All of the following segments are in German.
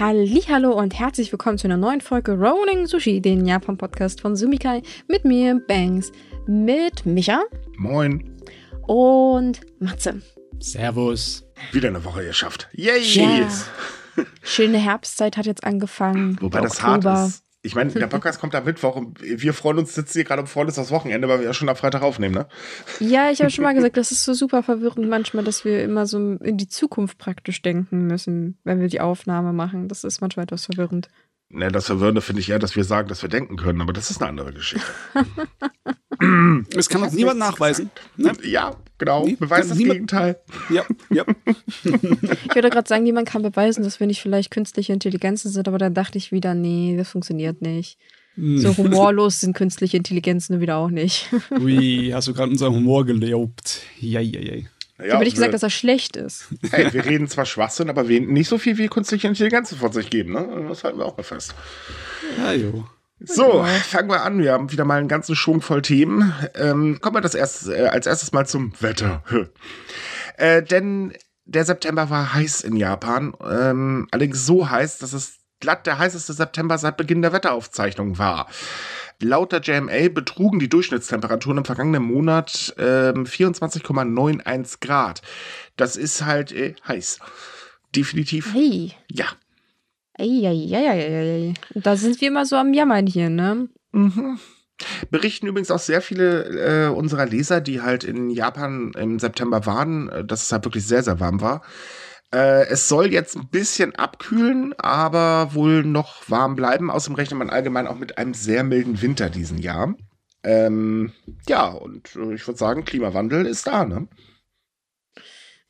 Hallo und herzlich willkommen zu einer neuen Folge Rolling Sushi, den Japan-Podcast von Sumikai mit mir, Banks, mit Micha Moin. und Matze. Servus. Wieder eine Woche geschafft. Yay! Ja. Schöne Herbstzeit hat jetzt angefangen. Wobei das hart ist. Ich meine, der Podcast kommt am Mittwoch und wir freuen uns, sitzen hier gerade und freuen uns das Wochenende, weil wir ja schon am Freitag aufnehmen, ne? Ja, ich habe schon mal gesagt, das ist so super verwirrend manchmal, dass wir immer so in die Zukunft praktisch denken müssen, wenn wir die Aufnahme machen. Das ist manchmal etwas verwirrend. Ne, das Verwirrende finde ich eher, dass wir sagen, dass wir denken können, aber das ist eine andere Geschichte. Es kann uns niemand nachweisen. Ne? Ja, genau. Nee, Beweis das niemand- Gegenteil. Ja, ja. Ich würde gerade sagen, niemand kann beweisen, dass wir nicht vielleicht künstliche Intelligenzen sind, aber dann dachte ich wieder, nee, das funktioniert nicht. So humorlos sind künstliche Intelligenzen wieder auch nicht. Ui, hast du gerade unseren Humor gelobt. Ja, ja, ja. Ich habe nicht gesagt, dass er schlecht ist. hey, wir reden zwar Schwachsinn, aber wir nicht so viel wie künstliche Intelligenz von sich geben, ne? Das halten wir auch mal fest. Ja, jo. So, fangen wir an. Wir haben wieder mal einen ganzen Schwung voll Themen. Ähm, kommen wir das erst, äh, als erstes mal zum Wetter. äh, denn der September war heiß in Japan. Ähm, allerdings so heiß, dass es glatt der heißeste September seit Beginn der Wetteraufzeichnung war. Laut der JMA betrugen die Durchschnittstemperaturen im vergangenen Monat ähm, 24,91 Grad. Das ist halt äh, heiß. Definitiv. Hey. Ja. Eieieiei. Da sind wir immer so am Jammern hier, ne? Mhm. Berichten übrigens auch sehr viele äh, unserer Leser, die halt in Japan im September waren, äh, dass es halt wirklich sehr, sehr warm war. Äh, es soll jetzt ein bisschen abkühlen, aber wohl noch warm bleiben. Außerdem rechnet man allgemein auch mit einem sehr milden Winter diesen Jahr. Ähm, ja, und äh, ich würde sagen, Klimawandel ist da, ne?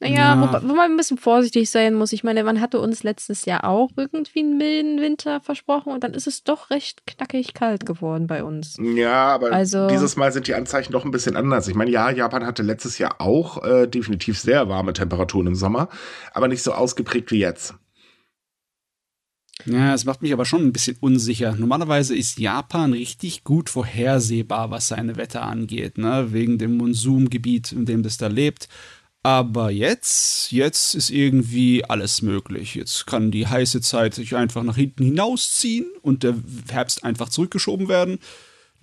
Naja, Ja. wobei, wo man ein bisschen vorsichtig sein muss. Ich meine, man hatte uns letztes Jahr auch irgendwie einen milden Winter versprochen und dann ist es doch recht knackig kalt geworden bei uns. Ja, aber Also- dieses Mal sind die Anzeichen doch ein bisschen anders. Ich meine, ja, Japan hatte letztes Jahr auch äh, definitiv sehr warme Temperaturen im Sommer, aber nicht so ausgeprägt wie jetzt. Ja, es macht mich aber schon ein bisschen unsicher. Normalerweise ist Japan richtig gut vorhersehbar, was seine Wetter angeht, ne? Wegen dem Monsumgebiet, in dem das da lebt. Aber jetzt, jetzt ist irgendwie alles möglich. Jetzt kann die heiße Zeit sich einfach nach hinten hinausziehen und der Herbst einfach zurückgeschoben werden.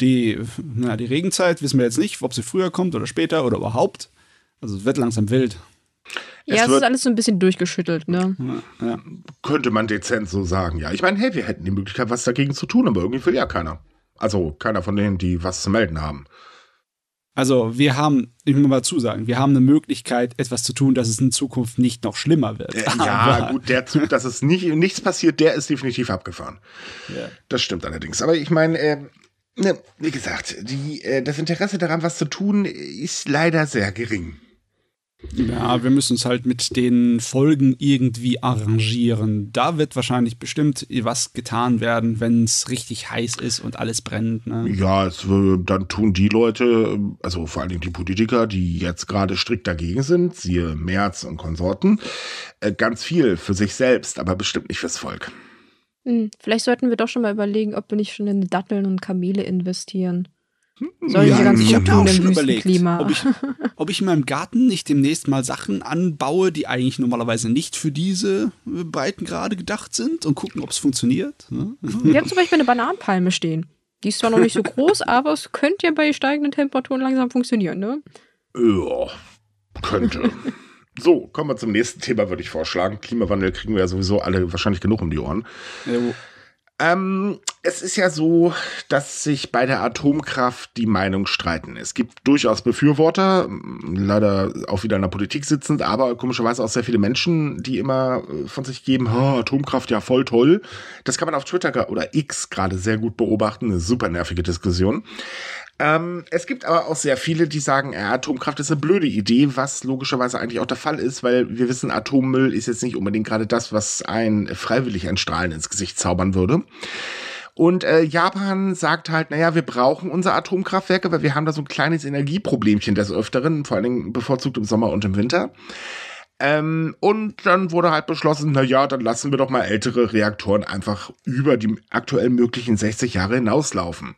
Die, na, die Regenzeit wissen wir jetzt nicht, ob sie früher kommt oder später oder überhaupt. Also es wird langsam wild. Ja, Es es, wird- ist alles so ein bisschen durchgeschüttelt, ne? Ja, ja. Könnte man dezent so sagen, ja. Ich meine, hey, wir hätten die Möglichkeit, was dagegen zu tun, aber irgendwie will ja keiner. Also keiner von denen, die was zu melden haben. Also wir haben, ich muss mal zusagen, wir haben eine Möglichkeit, etwas zu tun, dass es in Zukunft nicht noch schlimmer wird. Äh, ja, gut, der Zug, dass es nicht, nichts passiert, der ist definitiv abgefahren. Ja. Das stimmt allerdings. Aber ich meine, äh, ne, wie gesagt, die, äh, das Interesse daran, was zu tun, ist leider sehr gering. Ja, wir müssen uns halt mit den Folgen irgendwie arrangieren. Da wird wahrscheinlich bestimmt was getan werden, wenn es richtig heiß ist und alles brennt. Ne? Ja, es, dann tun die Leute, also vor allen Dingen die Politiker, die jetzt gerade strikt dagegen sind, siehe Merz und Konsorten, äh, ganz viel für sich selbst, aber bestimmt nicht fürs Volk. Hm, vielleicht sollten wir doch schon mal überlegen, ob wir nicht schon in Datteln und Kamele investieren. Sollen Ja, sie ganz ich gut hab tun im Wüstenklima. ob ich, ob ich in meinem Garten nicht demnächst mal Sachen anbaue, die eigentlich normalerweise nicht für diese äh, Breitengrade gedacht sind und gucken, ob es funktioniert. Ne? Wir haben zum Beispiel eine Bananenpalme stehen. Die ist zwar noch nicht so groß, aber es könnte ja bei steigenden Temperaturen langsam funktionieren, ne? Ja, könnte. so, kommen wir zum nächsten Thema, würde ich vorschlagen. Klimawandel kriegen wir ja sowieso alle wahrscheinlich genug um die Ohren. Ja, Ähm, es ist ja so, dass sich bei der Atomkraft die Meinungen streiten. Es gibt durchaus Befürworter, leider auch wieder in der Politik sitzend, aber komischerweise auch sehr viele Menschen, die immer äh, von sich geben, "Ha, Atomkraft ja voll toll. Das kann man auf Twitter oder X gerade sehr gut beobachten, eine super nervige Diskussion. Ähm, es gibt aber auch sehr viele, die sagen, äh, Atomkraft ist eine blöde Idee, was logischerweise eigentlich auch der Fall ist, weil wir wissen, Atommüll ist jetzt nicht unbedingt gerade das, was ein freiwillig ein Strahlen ins Gesicht zaubern würde. Und äh, Japan sagt halt, naja, wir brauchen unsere Atomkraftwerke, weil wir haben da so ein kleines Energieproblemchen des Öfteren, vor allen Dingen bevorzugt im Sommer und im Winter. Ähm, und dann wurde halt beschlossen, na ja, dann lassen wir doch mal ältere Reaktoren einfach über die aktuell möglichen 60 Jahre hinauslaufen.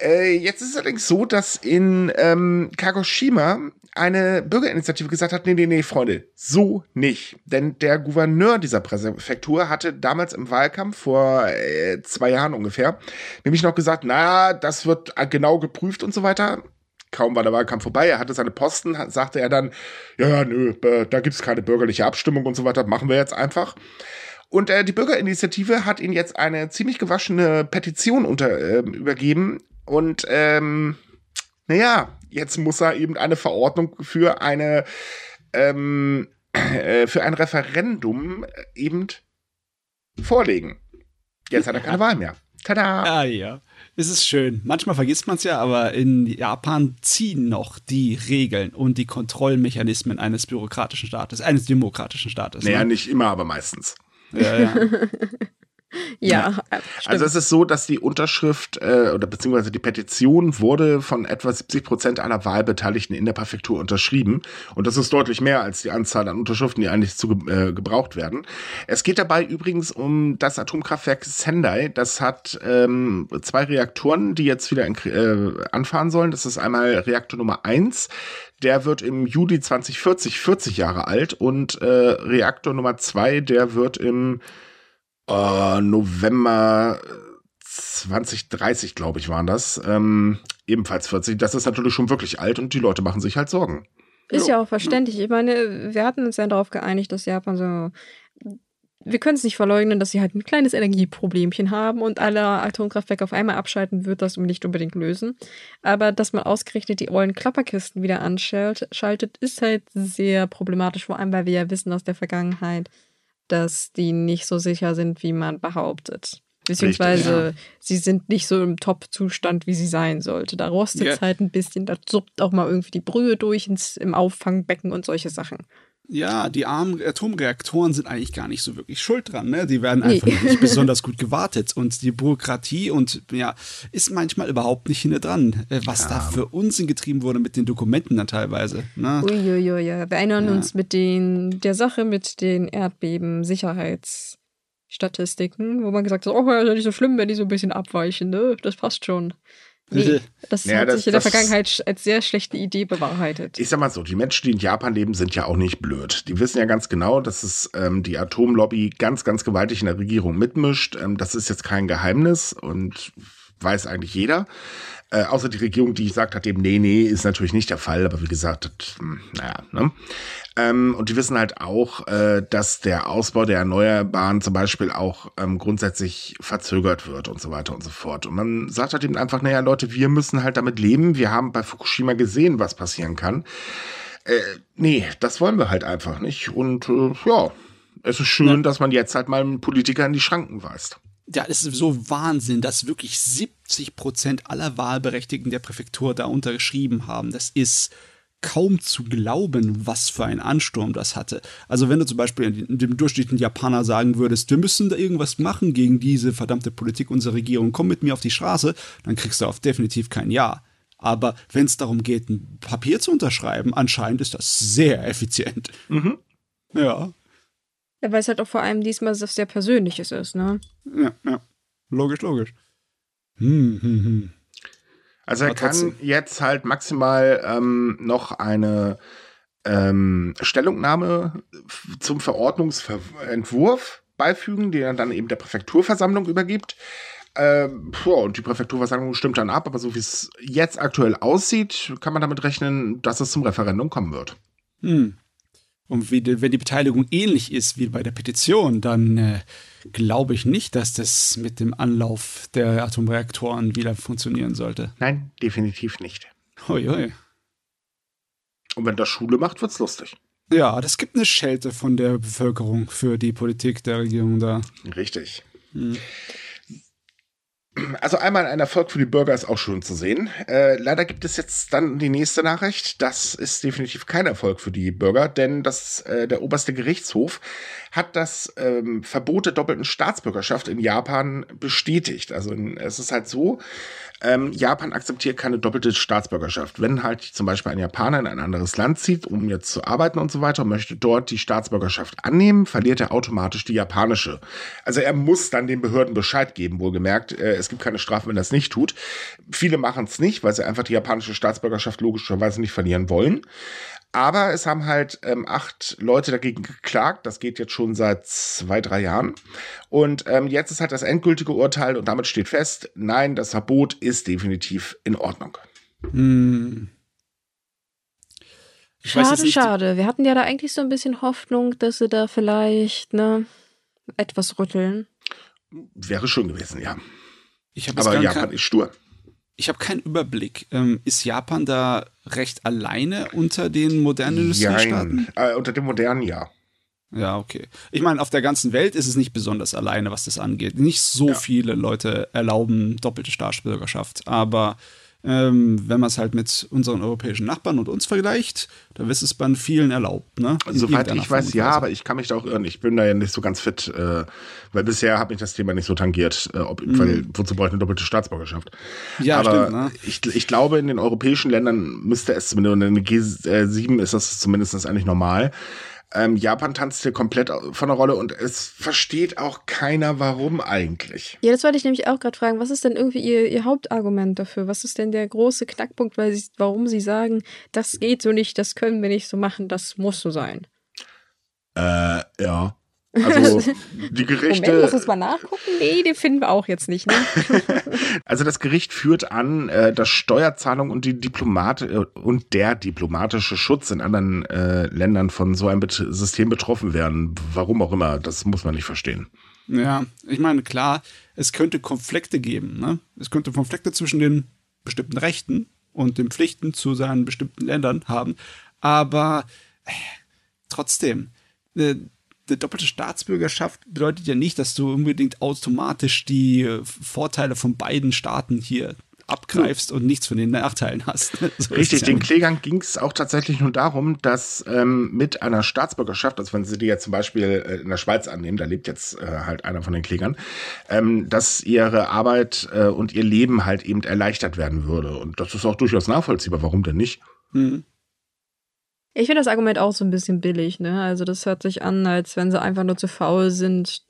Äh, jetzt ist es allerdings so, dass in ähm, Kagoshima eine Bürgerinitiative gesagt hat, nee, nee, nee, Freunde, so nicht. Denn der Gouverneur dieser Präfektur hatte damals im Wahlkampf vor äh, zwei Jahren ungefähr nämlich noch gesagt, na, das wird genau geprüft und so weiter. Kaum war der Wahlkampf vorbei, er hatte seine Posten, sagte er dann, ja, nö, da gibt's keine bürgerliche Abstimmung und so weiter, machen wir jetzt einfach. Und äh, die Bürgerinitiative hat ihn jetzt eine ziemlich gewaschene Petition unter, äh, übergeben. Und ähm, naja, jetzt muss er eben eine Verordnung für eine ähm, äh, für ein Referendum eben vorlegen. Jetzt hat er keine Wahl mehr. Tada! Ah ja, es ist schön. Manchmal vergisst man es ja, aber in Japan ziehen noch die Regeln und die Kontrollmechanismen eines bürokratischen Staates, eines demokratischen Staates. Naja, ne? nicht immer, aber meistens. Ja, ja. Ja, ja. Also es ist so, dass die Unterschrift äh, oder beziehungsweise die Petition wurde von etwa 70 Prozent aller Wahlbeteiligten in der Präfektur unterschrieben. Und das ist deutlich mehr als die Anzahl an Unterschriften, die eigentlich zu äh, gebraucht werden. Es geht dabei übrigens um das Atomkraftwerk Sendai. Das hat ähm, zwei Reaktoren, die jetzt wieder in, äh, anfahren sollen. Das ist einmal Reaktor Nummer eins. Der wird im Juli 2040 40 Jahre alt und äh, Reaktor Nummer zwei, der wird im äh, November 2030, glaube ich, waren das. Ähm, ebenfalls 40. Das ist natürlich schon wirklich alt und die Leute machen sich halt Sorgen. Ist ja auch verständlich. Ich meine, wir hatten uns ja darauf geeinigt, dass Japan so. Wir können es nicht verleugnen, dass sie halt ein kleines Energieproblemchen haben und alle Atomkraftwerke auf einmal abschalten, wird das nicht unbedingt lösen. Aber dass man ausgerechnet die ollen Klapperkisten wieder anschaltet, ist halt sehr problematisch, vor allem weil wir ja wissen aus der Vergangenheit, dass die nicht so sicher sind, wie man behauptet. Beziehungsweise Richtig, ja. sie sind nicht so im Top-Zustand, wie sie sein sollte. Da rostet es ja. halt ein bisschen, da suppt auch mal irgendwie die Brühe durch ins, im Auffangbecken und solche Sachen. Ja, die armen Atomreaktoren sind eigentlich gar nicht so wirklich schuld dran. Ne? Die werden einfach nee. nicht besonders gut gewartet. Und die Bürokratie und ja, ist manchmal überhaupt nicht hinter dran, äh, was ja. da für Unsinn getrieben wurde mit den Dokumenten dann teilweise. Ne? Uiuiui, ja. Wir erinnern ja. uns mit den, der Sache mit den Erdbeben-Sicherheitsstatistiken, wo man gesagt hat, oh, ist ja nicht so schlimm, wenn die so ein bisschen abweichen, ne? Das passt schon. Nee, das ja, hat das, sich in der Vergangenheit als sehr schlechte Idee bewahrheitet. Ich sag mal so, die Menschen, die in Japan leben, sind ja auch nicht blöd. Die wissen ja ganz genau, dass es ähm, die Atomlobby ganz, ganz gewaltig in der Regierung mitmischt. Ähm, das ist jetzt kein Geheimnis und weiß eigentlich jeder. Äh, außer die Regierung, die gesagt hat, eben, nee, nee, ist natürlich nicht der Fall, aber wie gesagt, das, hm, naja, ne? Ähm, und die wissen halt auch, äh, dass der Ausbau der Erneuerbaren zum Beispiel auch ähm, grundsätzlich verzögert wird und so weiter und so fort. Und man sagt halt eben einfach, naja, Leute, wir müssen halt damit leben. Wir haben bei Fukushima gesehen, was passieren kann. Äh, nee, das wollen wir halt einfach nicht. Und äh, ja, es ist schön, ja. dass man jetzt halt mal einen Politiker in die Schranken weist ja, es ist so Wahnsinn, dass wirklich 70 Prozent aller Wahlberechtigten der Präfektur da unterschrieben haben. Das ist kaum zu glauben, was für ein Ansturm das hatte. Also wenn du zum Beispiel dem durchschnittlichen Japaner sagen würdest, wir müssen da irgendwas machen gegen diese verdammte Politik unserer Regierung, komm mit mir auf die Straße, dann kriegst du auf definitiv kein Ja. Aber wenn es darum geht, ein Papier zu unterschreiben, anscheinend ist das sehr effizient. Mhm. Ja. Ja, weil es halt auch vor allem diesmal was sehr Persönliches ist, ne? Ja, ja. Logisch, logisch. Hm, hm, hm. Also er kann jetzt halt maximal ähm, noch eine ähm, Stellungnahme zum Verordnungsentwurf beifügen, die er dann eben der Präfekturversammlung übergibt. Ähm, und die Präfekturversammlung stimmt dann ab, aber so wie es jetzt aktuell aussieht, kann man damit rechnen, dass es zum Referendum kommen wird. Hm. Und wie, wenn die Beteiligung ähnlich ist wie bei der Petition, dann äh, glaube ich nicht, dass das mit dem Anlauf der Atomreaktoren wieder funktionieren sollte. Nein, definitiv nicht. Hoi. Und wenn das Schule macht, wird's lustig. Ja, das gibt eine Schelte von der Bevölkerung für die Politik der Regierung da. Richtig. Hm. Also einmal ein Erfolg für die Bürger ist auch schön zu sehen. Äh, leider gibt es jetzt dann die nächste Nachricht. Das ist definitiv kein Erfolg für die Bürger, denn das, äh, der oberste Gerichtshof hat das ähm, Verbot der doppelten Staatsbürgerschaft in Japan bestätigt. Also es ist halt so, ähm, Japan akzeptiert keine doppelte Staatsbürgerschaft. Wenn halt zum Beispiel ein Japaner in ein anderes Land zieht, um jetzt zu arbeiten und so weiter, und möchte dort die Staatsbürgerschaft annehmen, verliert er automatisch die japanische. Also er muss dann den Behörden Bescheid geben, wohlgemerkt. Äh, es gibt keine Strafen, wenn das nicht tut. Viele machen es nicht, weil sie einfach die japanische Staatsbürgerschaft logischerweise nicht verlieren wollen. Aber es haben halt ähm, acht Leute dagegen geklagt. Das geht jetzt schon seit zwei, drei Jahren. Und ähm, jetzt ist halt das endgültige Urteil und damit steht fest, nein, das Verbot ist definitiv in Ordnung. Hm. schade, schade. Wir hatten ja da eigentlich so ein bisschen Hoffnung, dass sie da vielleicht ne, etwas rütteln. Wäre schön gewesen, ja. Aber Japan ist stur ich habe keinen Überblick. Ähm, ist Japan da recht alleine unter den modernen Industriestaaten? Äh, unter den modernen, ja. Ja, okay. Ich meine, auf der ganzen Welt ist es nicht besonders alleine, was das angeht. Nicht so ja. viele Leute erlauben doppelte Staatsbürgerschaft, aber ähm, wenn man es halt mit unseren europäischen Nachbarn und uns vergleicht, dann ist es bei vielen erlaubt. Ne? Soweit ich weiß, ja, aber ich kann mich da auch irren. Ich bin da ja nicht so ganz fit, äh, weil bisher hat mich das Thema nicht so tangiert. Äh, ob, mhm. weil, wozu brauche ich eine doppelte Staatsbürgerschaft? Ja, aber stimmt, ne? ich, ich glaube, in den europäischen Ländern müsste es zumindest, in der G7 ist das zumindest eigentlich normal. Ähm, Japan tanzt hier komplett von der Rolle und es versteht auch keiner, warum eigentlich. Ja, das wollte ich nämlich auch gerade fragen. Was ist denn irgendwie ihr, ihr Hauptargument dafür? Was ist denn der große Knackpunkt, weil sie, warum sie sagen, das geht so nicht, das können wir nicht so machen, das muss so sein? Äh, ja. Also die Gerichte. Moment, muss uns mal nachgucken? Nee, den finden wir auch jetzt nicht. Ne? also das Gericht führt an, äh, dass Steuerzahlung und die Diplomat äh, und der diplomatische Schutz in anderen äh, Ländern von so einem Bet System betroffen werden. Warum auch immer, das muss man nicht verstehen. Ja, ich meine, klar, es könnte Konflikte geben. Ne? Es könnte Konflikte zwischen den bestimmten Rechten und den Pflichten zu seinen bestimmten Ländern haben. Aber äh, trotzdem, äh, eine doppelte Staatsbürgerschaft bedeutet ja nicht, dass du unbedingt automatisch die äh, Vorteile von beiden Staaten hier abgreifst und nichts von den Nachteilen hast. So Richtig, den Klägern ging es auch tatsächlich nur darum, dass ähm, mit einer Staatsbürgerschaft, also wenn sie die jetzt zum Beispiel äh, in der Schweiz annehmen, da lebt jetzt äh, halt einer von den Klägern, ähm, dass ihre Arbeit äh, und ihr Leben halt eben erleichtert werden würde. Und das ist auch durchaus nachvollziehbar. Warum denn nicht? Mhm. Ich finde das Argument auch so ein bisschen billig, ne? Also das hört sich an, als wenn sie einfach nur zu faul sind,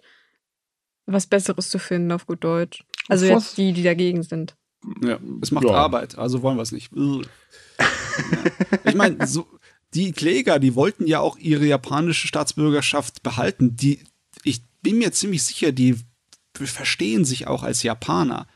was Besseres zu finden auf gut Deutsch. Also jetzt die, die dagegen sind. Ja, es macht ja. Arbeit, also wollen wir es nicht. ich meine, so, die Kläger, die wollten ja auch ihre japanische Staatsbürgerschaft behalten. Die, ich bin mir ziemlich sicher, die verstehen sich auch als Japaner.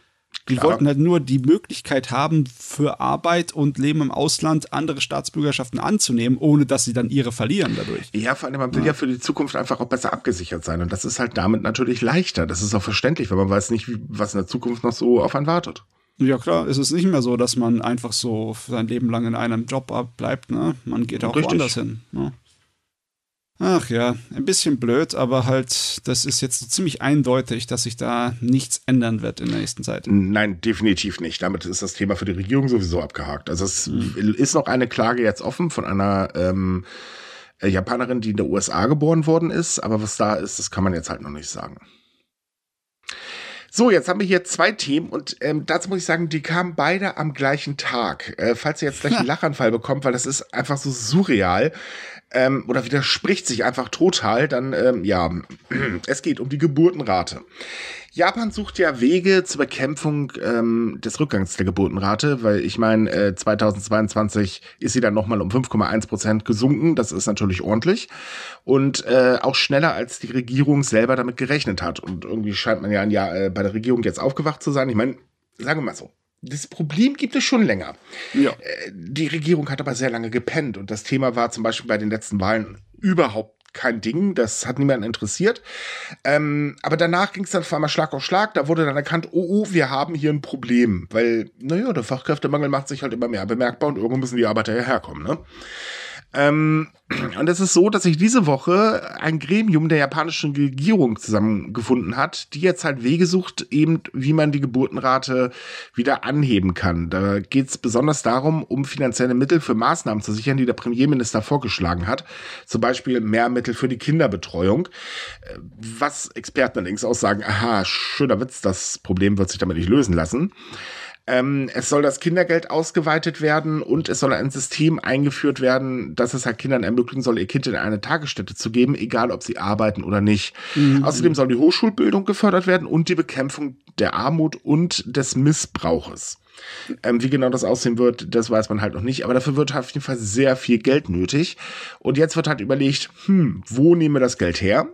Die Klar. wollten halt nur die Möglichkeit haben, für Arbeit und Leben im Ausland andere Staatsbürgerschaften anzunehmen, ohne dass sie dann ihre verlieren dadurch. Ja, vor allem, man will ja. ja für die Zukunft einfach auch besser abgesichert sein. Und das ist halt damit natürlich leichter. Das ist auch verständlich, weil man weiß nicht, was in der Zukunft noch so auf einen wartet. Ja klar, es ist nicht mehr so, dass man einfach so sein Leben lang in einem Job bleibt. Ne? Man geht auch Richtig. woanders hin. Ne? Ach ja, ein bisschen blöd, aber halt, das ist jetzt ziemlich eindeutig, dass sich da nichts ändern wird in der nächsten Zeit. Nein, definitiv nicht. Damit ist das Thema für die Regierung sowieso abgehakt. Also es mhm. ist noch eine Klage jetzt offen von einer ähm, äh, Japanerin, die in der USA geboren worden ist, aber was da ist, das kann man jetzt halt noch nicht sagen. So, jetzt haben wir hier zwei Themen und ähm, dazu muss ich sagen, die kamen beide am gleichen Tag. Äh, falls ihr jetzt gleich einen Lachanfall bekommt, weil das ist einfach so surreal ähm, oder widerspricht sich einfach total, dann ähm, ja, es geht um die Geburtenrate. Japan sucht ja Wege zur Bekämpfung ähm, des Rückgangs der Geburtenrate, weil ich meine, äh, 2022 ist sie dann nochmal um 5,1 Prozent gesunken. Das ist natürlich ordentlich und äh, auch schneller, als die Regierung selber damit gerechnet hat. Und irgendwie scheint man ja Jahr äh, bei der Regierung jetzt aufgewacht zu sein. Ich meine, sagen wir mal so, das Problem gibt es schon länger. Ja. Äh, die Regierung hat aber sehr lange gepennt und das Thema war zum Beispiel bei den letzten Wahlen überhaupt kein Ding, das hat niemanden interessiert. Ähm, aber danach ging es dann auf einmal Schlag auf Schlag. Da wurde dann erkannt, oh, oh, wir haben hier ein Problem. Weil, naja, der Fachkräftemangel macht sich halt immer mehr bemerkbar und irgendwo müssen die Arbeiter ja herkommen. Ne? Ähm, und es ist so, dass sich diese Woche ein Gremium der japanischen Regierung zusammengefunden hat, die jetzt halt Wege sucht, eben wie man die Geburtenrate wieder anheben kann. Da geht es besonders darum, um finanzielle Mittel für Maßnahmen zu sichern, die der Premierminister vorgeschlagen hat. Zum Beispiel mehr Mittel für die Kinderbetreuung. Was Experten allerdings auch sagen, aha, schöner Witz, das Problem wird sich damit nicht lösen lassen. Ähm, es soll das Kindergeld ausgeweitet werden und es soll ein System eingeführt werden, dass es halt Kindern ermöglichen soll, ihr Kind in eine Tagesstätte zu geben, egal ob sie arbeiten oder nicht. Mhm. Außerdem soll die Hochschulbildung gefördert werden und die Bekämpfung der Armut und des Missbrauches. Ähm, wie genau das aussehen wird, das weiß man halt noch nicht. Aber dafür wird auf jeden Fall sehr viel Geld nötig. Und jetzt wird halt überlegt, hm, wo nehmen wir das Geld her?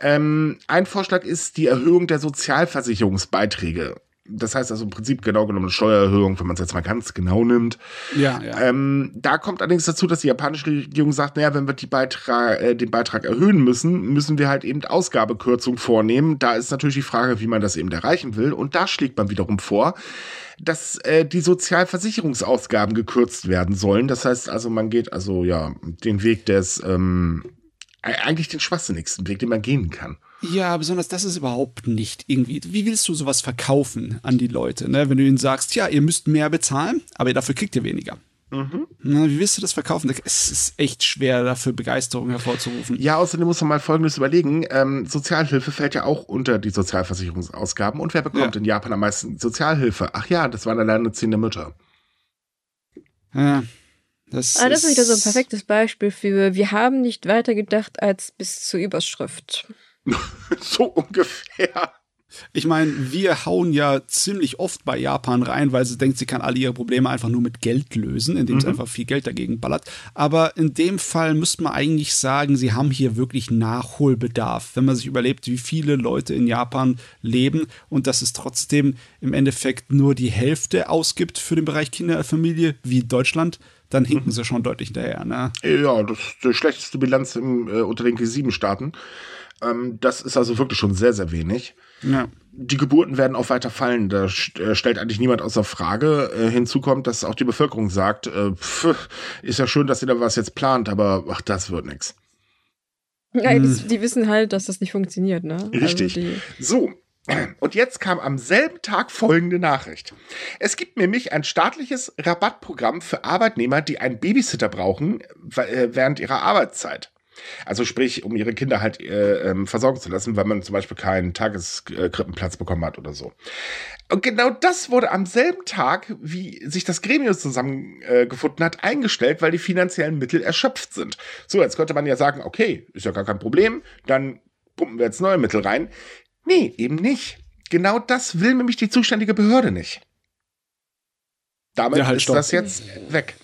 Ähm, ein Vorschlag ist die Erhöhung der Sozialversicherungsbeiträge. Das heißt also im Prinzip genau genommen eine Steuererhöhung, wenn man es jetzt mal ganz genau nimmt. Ja, ja. Ähm, da kommt allerdings dazu, dass die japanische Regierung sagt, naja, wenn wir die Beitrag, äh, den Beitrag erhöhen müssen, müssen wir halt eben Ausgabekürzung vornehmen. Da ist natürlich die Frage, wie man das eben erreichen will. Und da schlägt man wiederum vor, dass äh, die Sozialversicherungsausgaben gekürzt werden sollen. Das heißt also, man geht also ja den Weg des ähm, eigentlich den schwachsinnigsten Weg, den man gehen kann. Ja, besonders das ist überhaupt nicht irgendwie. Wie willst du sowas verkaufen an die Leute, ne? wenn du ihnen sagst, ja, ihr müsst mehr bezahlen, aber dafür kriegt ihr weniger. Mhm. Na, wie willst du das verkaufen? Es ist echt schwer, dafür Begeisterung hervorzurufen. Ja, außerdem muss man mal Folgendes überlegen. Ähm, Sozialhilfe fällt ja auch unter die Sozialversicherungsausgaben. Und wer bekommt ja. in Japan am meisten Sozialhilfe? Ach ja, das waren alleinerziehende Mütter. Ja, das, ah, das ist wieder so ein perfektes Beispiel für, wir haben nicht weiter gedacht als bis zur Überschrift. so ungefähr. Ich meine, wir hauen ja ziemlich oft bei Japan rein, weil sie denkt, sie kann alle ihre Probleme einfach nur mit Geld lösen, indem mhm. sie einfach viel Geld dagegen ballert. Aber in dem Fall müsste man eigentlich sagen, sie haben hier wirklich Nachholbedarf, wenn man sich überlebt, wie viele Leute in Japan leben und dass es trotzdem im Endeffekt nur die Hälfte ausgibt für den Bereich Kinderfamilie wie Deutschland dann hinken mhm. sie schon deutlich hinterher. Ne? Ja, das ist die schlechteste Bilanz im, äh, unter den G7-Staaten. Ähm, das ist also wirklich schon sehr, sehr wenig. Ja. Die Geburten werden auch weiter fallen. Da äh, stellt eigentlich niemand außer Frage. Äh, hinzu kommt, dass auch die Bevölkerung sagt, äh, pf, ist ja schön, dass ihr da was jetzt plant, aber ach, das wird nichts. Ja, hm. die, die, wissen halt, dass das nicht funktioniert, ne? Also Richtig. Also so, und jetzt kam am selben Tag folgende Nachricht. Es gibt nämlich ein staatliches Rabattprogramm für Arbeitnehmer, die einen Babysitter brauchen äh, während ihrer Arbeitszeit. Also sprich, um ihre Kinder halt äh, ähm, versorgen zu lassen, weil man zum Beispiel keinen Tageskrippenplatz bekommen hat oder so. Und genau das wurde am selben Tag, wie sich das Gremium zusammengefunden äh, hat, eingestellt, weil die finanziellen Mittel erschöpft sind. So, jetzt könnte man ja sagen, okay, ist ja gar kein Problem, dann pumpen wir jetzt neue Mittel rein. Nee, eben nicht. Genau das will nämlich die zuständige Behörde nicht. Damit ja, halt, ist stopp. das jetzt weg.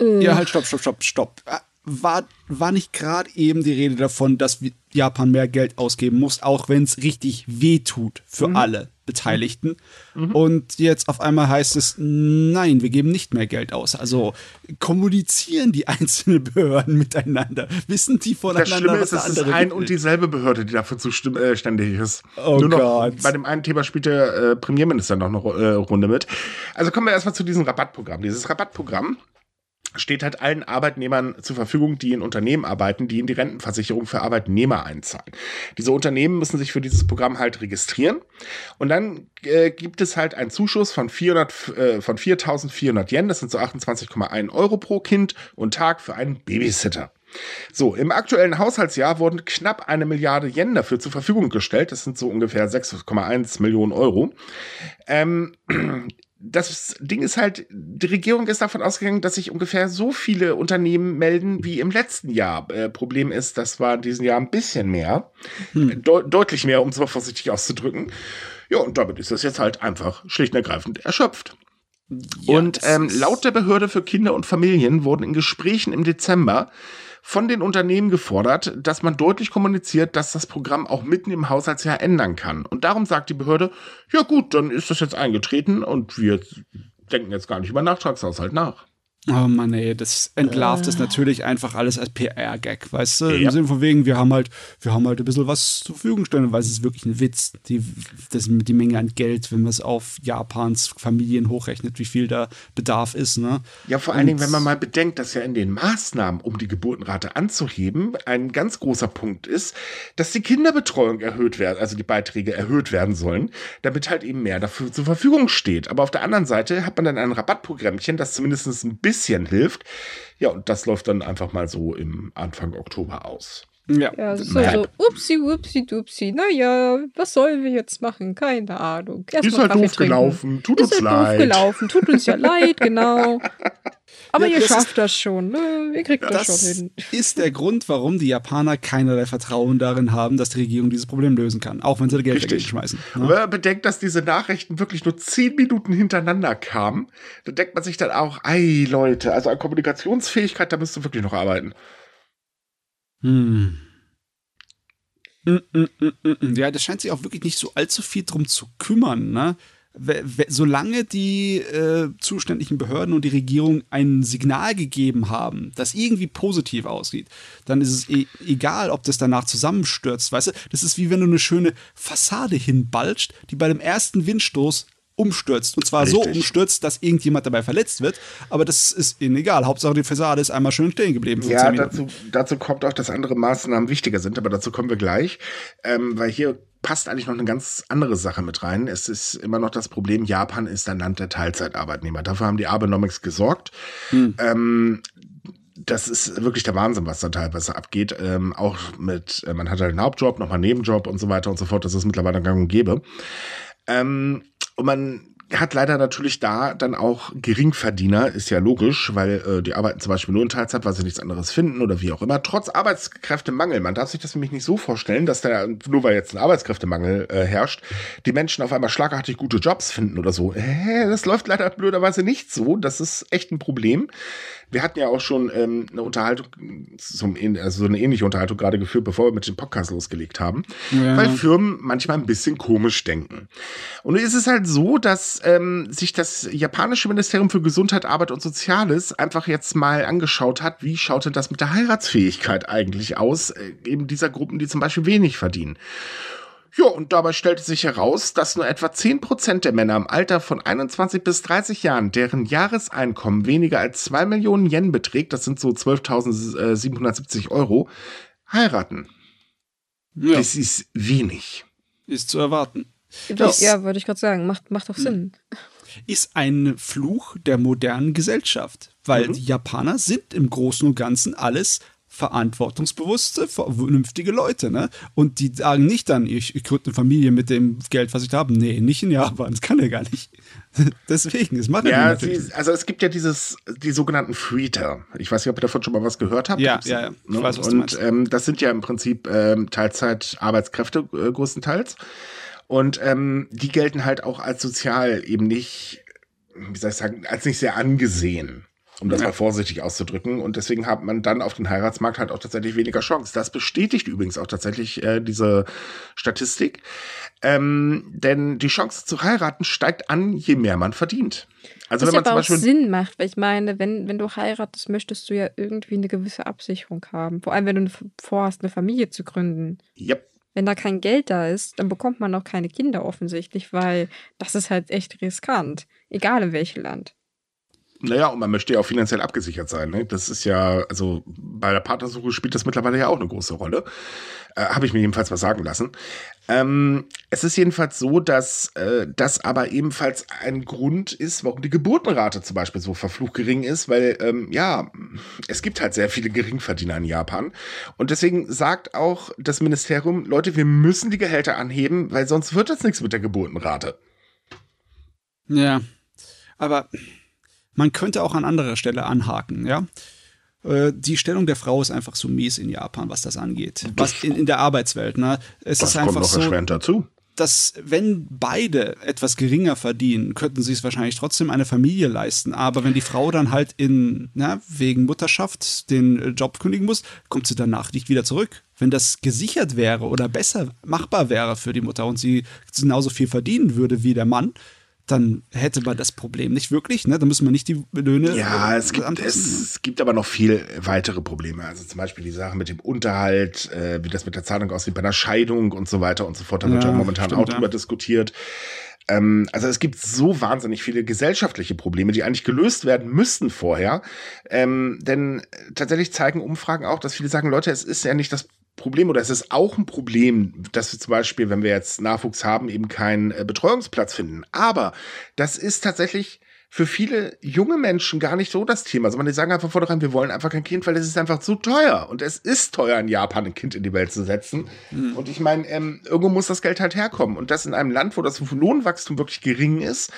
Ja, halt, stopp, stopp, stopp, stopp. War, war nicht gerade eben die Rede davon, dass Japan mehr Geld ausgeben muss, auch wenn es richtig weh tut für mhm. alle Beteiligten. Mhm. Und jetzt auf einmal heißt es, nein, wir geben nicht mehr Geld aus. Also kommunizieren die einzelnen Behörden miteinander? Wissen die voneinander, das Schlimme ist, es ist ein und dieselbe Behörde, die dafür zuständig äh, ist. Oh Nur noch Gott. bei dem einen Thema spielt der äh, Premierminister noch eine äh, Runde mit. Also kommen wir erstmal zu diesem Rabattprogramm. Dieses Rabattprogramm steht halt allen Arbeitnehmern zur Verfügung, die in Unternehmen arbeiten, die in die Rentenversicherung für Arbeitnehmer einzahlen. Diese Unternehmen müssen sich für dieses Programm halt registrieren und dann äh, gibt es halt einen Zuschuss von 400 äh, von 4.400 Yen, das sind so 28,1 Euro pro Kind und Tag für einen Babysitter. So, im aktuellen Haushaltsjahr wurden knapp eine Milliarde Yen dafür zur Verfügung gestellt. Das sind so ungefähr 6,1 Millionen Euro. Ähm, das Ding ist halt, die Regierung ist davon ausgegangen, dass sich ungefähr so viele Unternehmen melden wie im letzten Jahr. Äh, Problem ist, das war in diesem Jahr ein bisschen mehr. Hm. De deutlich mehr, um es mal vorsichtig auszudrücken. Ja, und damit ist das jetzt halt einfach schlicht und ergreifend erschöpft. Ja, und ähm, laut der Behörde für Kinder und Familien wurden in Gesprächen im Dezember von den Unternehmen gefordert, dass man deutlich kommuniziert, dass das Programm auch mitten im Haushaltsjahr ändern kann. Und darum sagt die Behörde, ja gut, dann ist das jetzt eingetreten und wir denken jetzt gar nicht über Nachtragshaushalt nach. Oh Mann, ey, das entlarvt es äh. natürlich einfach alles als PR-Gag, weißt du? Ja. Im Sinne von wegen, wir haben halt, wir haben halt ein bisschen was zur Verfügung stellen, weil es ist wirklich ein Witz, die, das, die Menge an Geld, wenn man es auf Japans Familien hochrechnet, wie viel da Bedarf ist, ne? Ja, vor allen Dingen, wenn man mal bedenkt, dass ja in den Maßnahmen, um die Geburtenrate anzuheben, ein ganz großer Punkt ist, dass die Kinderbetreuung erhöht werden, also die Beiträge erhöht werden sollen, damit halt eben mehr dafür zur Verfügung steht. Aber auf der anderen Seite hat man dann ein Rabattprogrammchen, das zumindest ein bisschen bisschen hilft. Ja, und das läuft dann einfach mal so im Anfang Oktober aus. Ja, ja es ist so, so upsi, upsi, dupsi. Naja, was sollen wir jetzt machen? Keine Ahnung. Erst ist halt Kaffee doof trinken. gelaufen. Tut ist uns halt leid. doof gelaufen. Tut uns ja leid, genau. Aber ja, ihr schafft das schon. Ne? Ihr kriegt das, das, schon hin. Ist der Grund, warum die Japaner keinerlei Vertrauen darin haben, dass die Regierung dieses Problem lösen kann. Auch wenn sie Geld Richtig. dagegen schmeißen. Ne? Wenn man bedenkt, dass diese Nachrichten wirklich nur zehn Minuten hintereinander kamen, dann denkt man sich dann auch, ey Leute, also an Kommunikationsfähigkeit, da müsst ihr wirklich noch arbeiten. Hm. Ja, das scheint sich auch wirklich nicht so allzu viel drum zu kümmern, ne? solange die äh, zuständigen Behörden und die Regierung ein Signal gegeben haben, das irgendwie positiv aussieht, dann ist es e egal, ob das danach zusammenstürzt. Weißt du, das ist wie wenn du eine schöne Fassade hinbalscht, die bei dem ersten Windstoß umstürzt. Und zwar Richtig. so umstürzt, dass irgendjemand dabei verletzt wird. Aber das ist ihnen egal. Hauptsache, die Fassade ist einmal schön stehen geblieben. Ja, dazu, dazu kommt auch, dass andere Maßnahmen wichtiger sind, aber dazu kommen wir gleich. Ähm, weil hier passt eigentlich noch eine ganz andere Sache mit rein. Es ist immer noch das Problem, Japan ist ein Land der Teilzeitarbeitnehmer. Dafür haben die Abenomics gesorgt. Hm. Ähm, das ist wirklich der Wahnsinn, was da teilweise abgeht. Ähm, auch mit, äh, man hat halt einen Hauptjob, nochmal einen Nebenjob und so weiter und so fort. Das ist mittlerweile gang und gäbe. Ähm, und man hat leider natürlich da dann auch Geringverdiener, ist ja logisch, weil äh, die arbeiten zum Beispiel nur in Teilzeit, weil sie nichts anderes finden oder wie auch immer. Trotz Arbeitskräftemangel, man darf sich das nämlich nicht so vorstellen, dass da, nur weil jetzt ein Arbeitskräftemangel äh, herrscht, die Menschen auf einmal schlagartig gute Jobs finden oder so. Äh, das läuft leider blöderweise nicht so. Das ist echt ein Problem. Wir hatten ja auch schon ähm, eine Unterhaltung, zum, also so eine ähnliche Unterhaltung gerade geführt, bevor wir mit dem Podcast losgelegt haben, ja. weil Firmen manchmal ein bisschen komisch denken. Und es ist halt so, dass ähm, sich das japanische Ministerium für Gesundheit, Arbeit und Soziales einfach jetzt mal angeschaut hat, wie schaut denn das mit der Heiratsfähigkeit eigentlich aus, äh, eben dieser Gruppen, die zum Beispiel wenig verdienen. Ja, und dabei stellte sich heraus, dass nur etwa 10% der Männer im Alter von 21 bis 30 Jahren, deren Jahreseinkommen weniger als 2 Millionen Yen beträgt, das sind so 12.770 Euro, heiraten. Ja. Das ist wenig. Ist zu erwarten. Das, ja, würde ich gerade sagen, macht, macht doch Sinn. Ist ein Fluch der modernen Gesellschaft, weil mhm. die Japaner sind im Großen und Ganzen alles verantwortungsbewusste, vernünftige Leute, ne? Und die sagen nicht dann, ich, ich gründe eine Familie mit dem Geld, was ich da habe. Nee, nicht in Japan, das kann er gar nicht. Deswegen, das machen ja, sie, also es gibt ja dieses, die sogenannten Freeter. Ich weiß nicht, ob ihr davon schon mal was gehört habt. Ja, ja, ja. Ne? Weiß, Und ähm, das sind ja im Prinzip ähm, Teilzeit-Arbeitskräfte äh, größtenteils. Und ähm, die gelten halt auch als sozial eben nicht, wie soll ich sagen, als nicht sehr angesehen um das ja. mal vorsichtig auszudrücken. Und deswegen hat man dann auf den Heiratsmarkt halt auch tatsächlich weniger Chance. Das bestätigt übrigens auch tatsächlich äh, diese Statistik. Ähm, denn die Chance zu heiraten steigt an, je mehr man verdient. Also Was wenn man aber zum Beispiel auch Sinn macht, weil ich meine, wenn, wenn du heiratest, möchtest du ja irgendwie eine gewisse Absicherung haben. Vor allem, wenn du vorhast, eine Familie zu gründen. Yep. Wenn da kein Geld da ist, dann bekommt man auch keine Kinder offensichtlich, weil das ist halt echt riskant. Egal in welchem Land. Naja, und man möchte ja auch finanziell abgesichert sein. Ne? Das ist ja, also bei der Partnersuche spielt das mittlerweile ja auch eine große Rolle. Äh, Habe ich mir jedenfalls was sagen lassen. Ähm, es ist jedenfalls so, dass äh, das aber ebenfalls ein Grund ist, warum die Geburtenrate zum Beispiel so verflucht gering ist, weil ähm, ja, es gibt halt sehr viele Geringverdiener in Japan. Und deswegen sagt auch das Ministerium, Leute, wir müssen die Gehälter anheben, weil sonst wird das nichts mit der Geburtenrate. Ja, aber man könnte auch an anderer Stelle anhaken, ja. Äh, die Stellung der Frau ist einfach so mies in Japan, was das angeht. Was in, in der Arbeitswelt, ne? Es das ist einfach kommt noch so, erschwerend dazu dass wenn beide etwas geringer verdienen, könnten sie es wahrscheinlich trotzdem eine Familie leisten. Aber wenn die Frau dann halt in, na, wegen Mutterschaft den Job kündigen muss, kommt sie danach nicht wieder zurück. Wenn das gesichert wäre oder besser machbar wäre für die Mutter und sie genauso viel verdienen würde wie der Mann, dann hätte man das Problem nicht wirklich. Ne? Da müssen wir nicht die Löhne. Ja, es gibt, es, es, gibt aber noch viel weitere Probleme. Also zum Beispiel die Sache mit dem Unterhalt, äh, wie das mit der Zahlung aussieht bei einer Scheidung und so weiter und so fort. Da wird ja, ja momentan stimmt, auch drüber ja. diskutiert. Ähm, also es gibt so wahnsinnig viele gesellschaftliche Probleme, die eigentlich gelöst werden müssten vorher. Ähm, denn tatsächlich zeigen Umfragen auch, dass viele sagen, Leute, es ist ja nicht das Problem oder es ist auch ein Problem, dass wir zum Beispiel, wenn wir jetzt Nachwuchs haben, eben keinen äh, Betreuungsplatz finden. Aber das ist tatsächlich für viele junge Menschen gar nicht so das Thema, sondern die sagen einfach vornherein, wir wollen einfach kein Kind, weil es ist einfach zu teuer. Und es ist teuer, in Japan ein Kind in die Welt zu setzen. Mhm. Und ich meine, ähm, irgendwo muss das Geld halt herkommen. Und das in einem Land, wo das Lohnwachstum wirklich gering ist,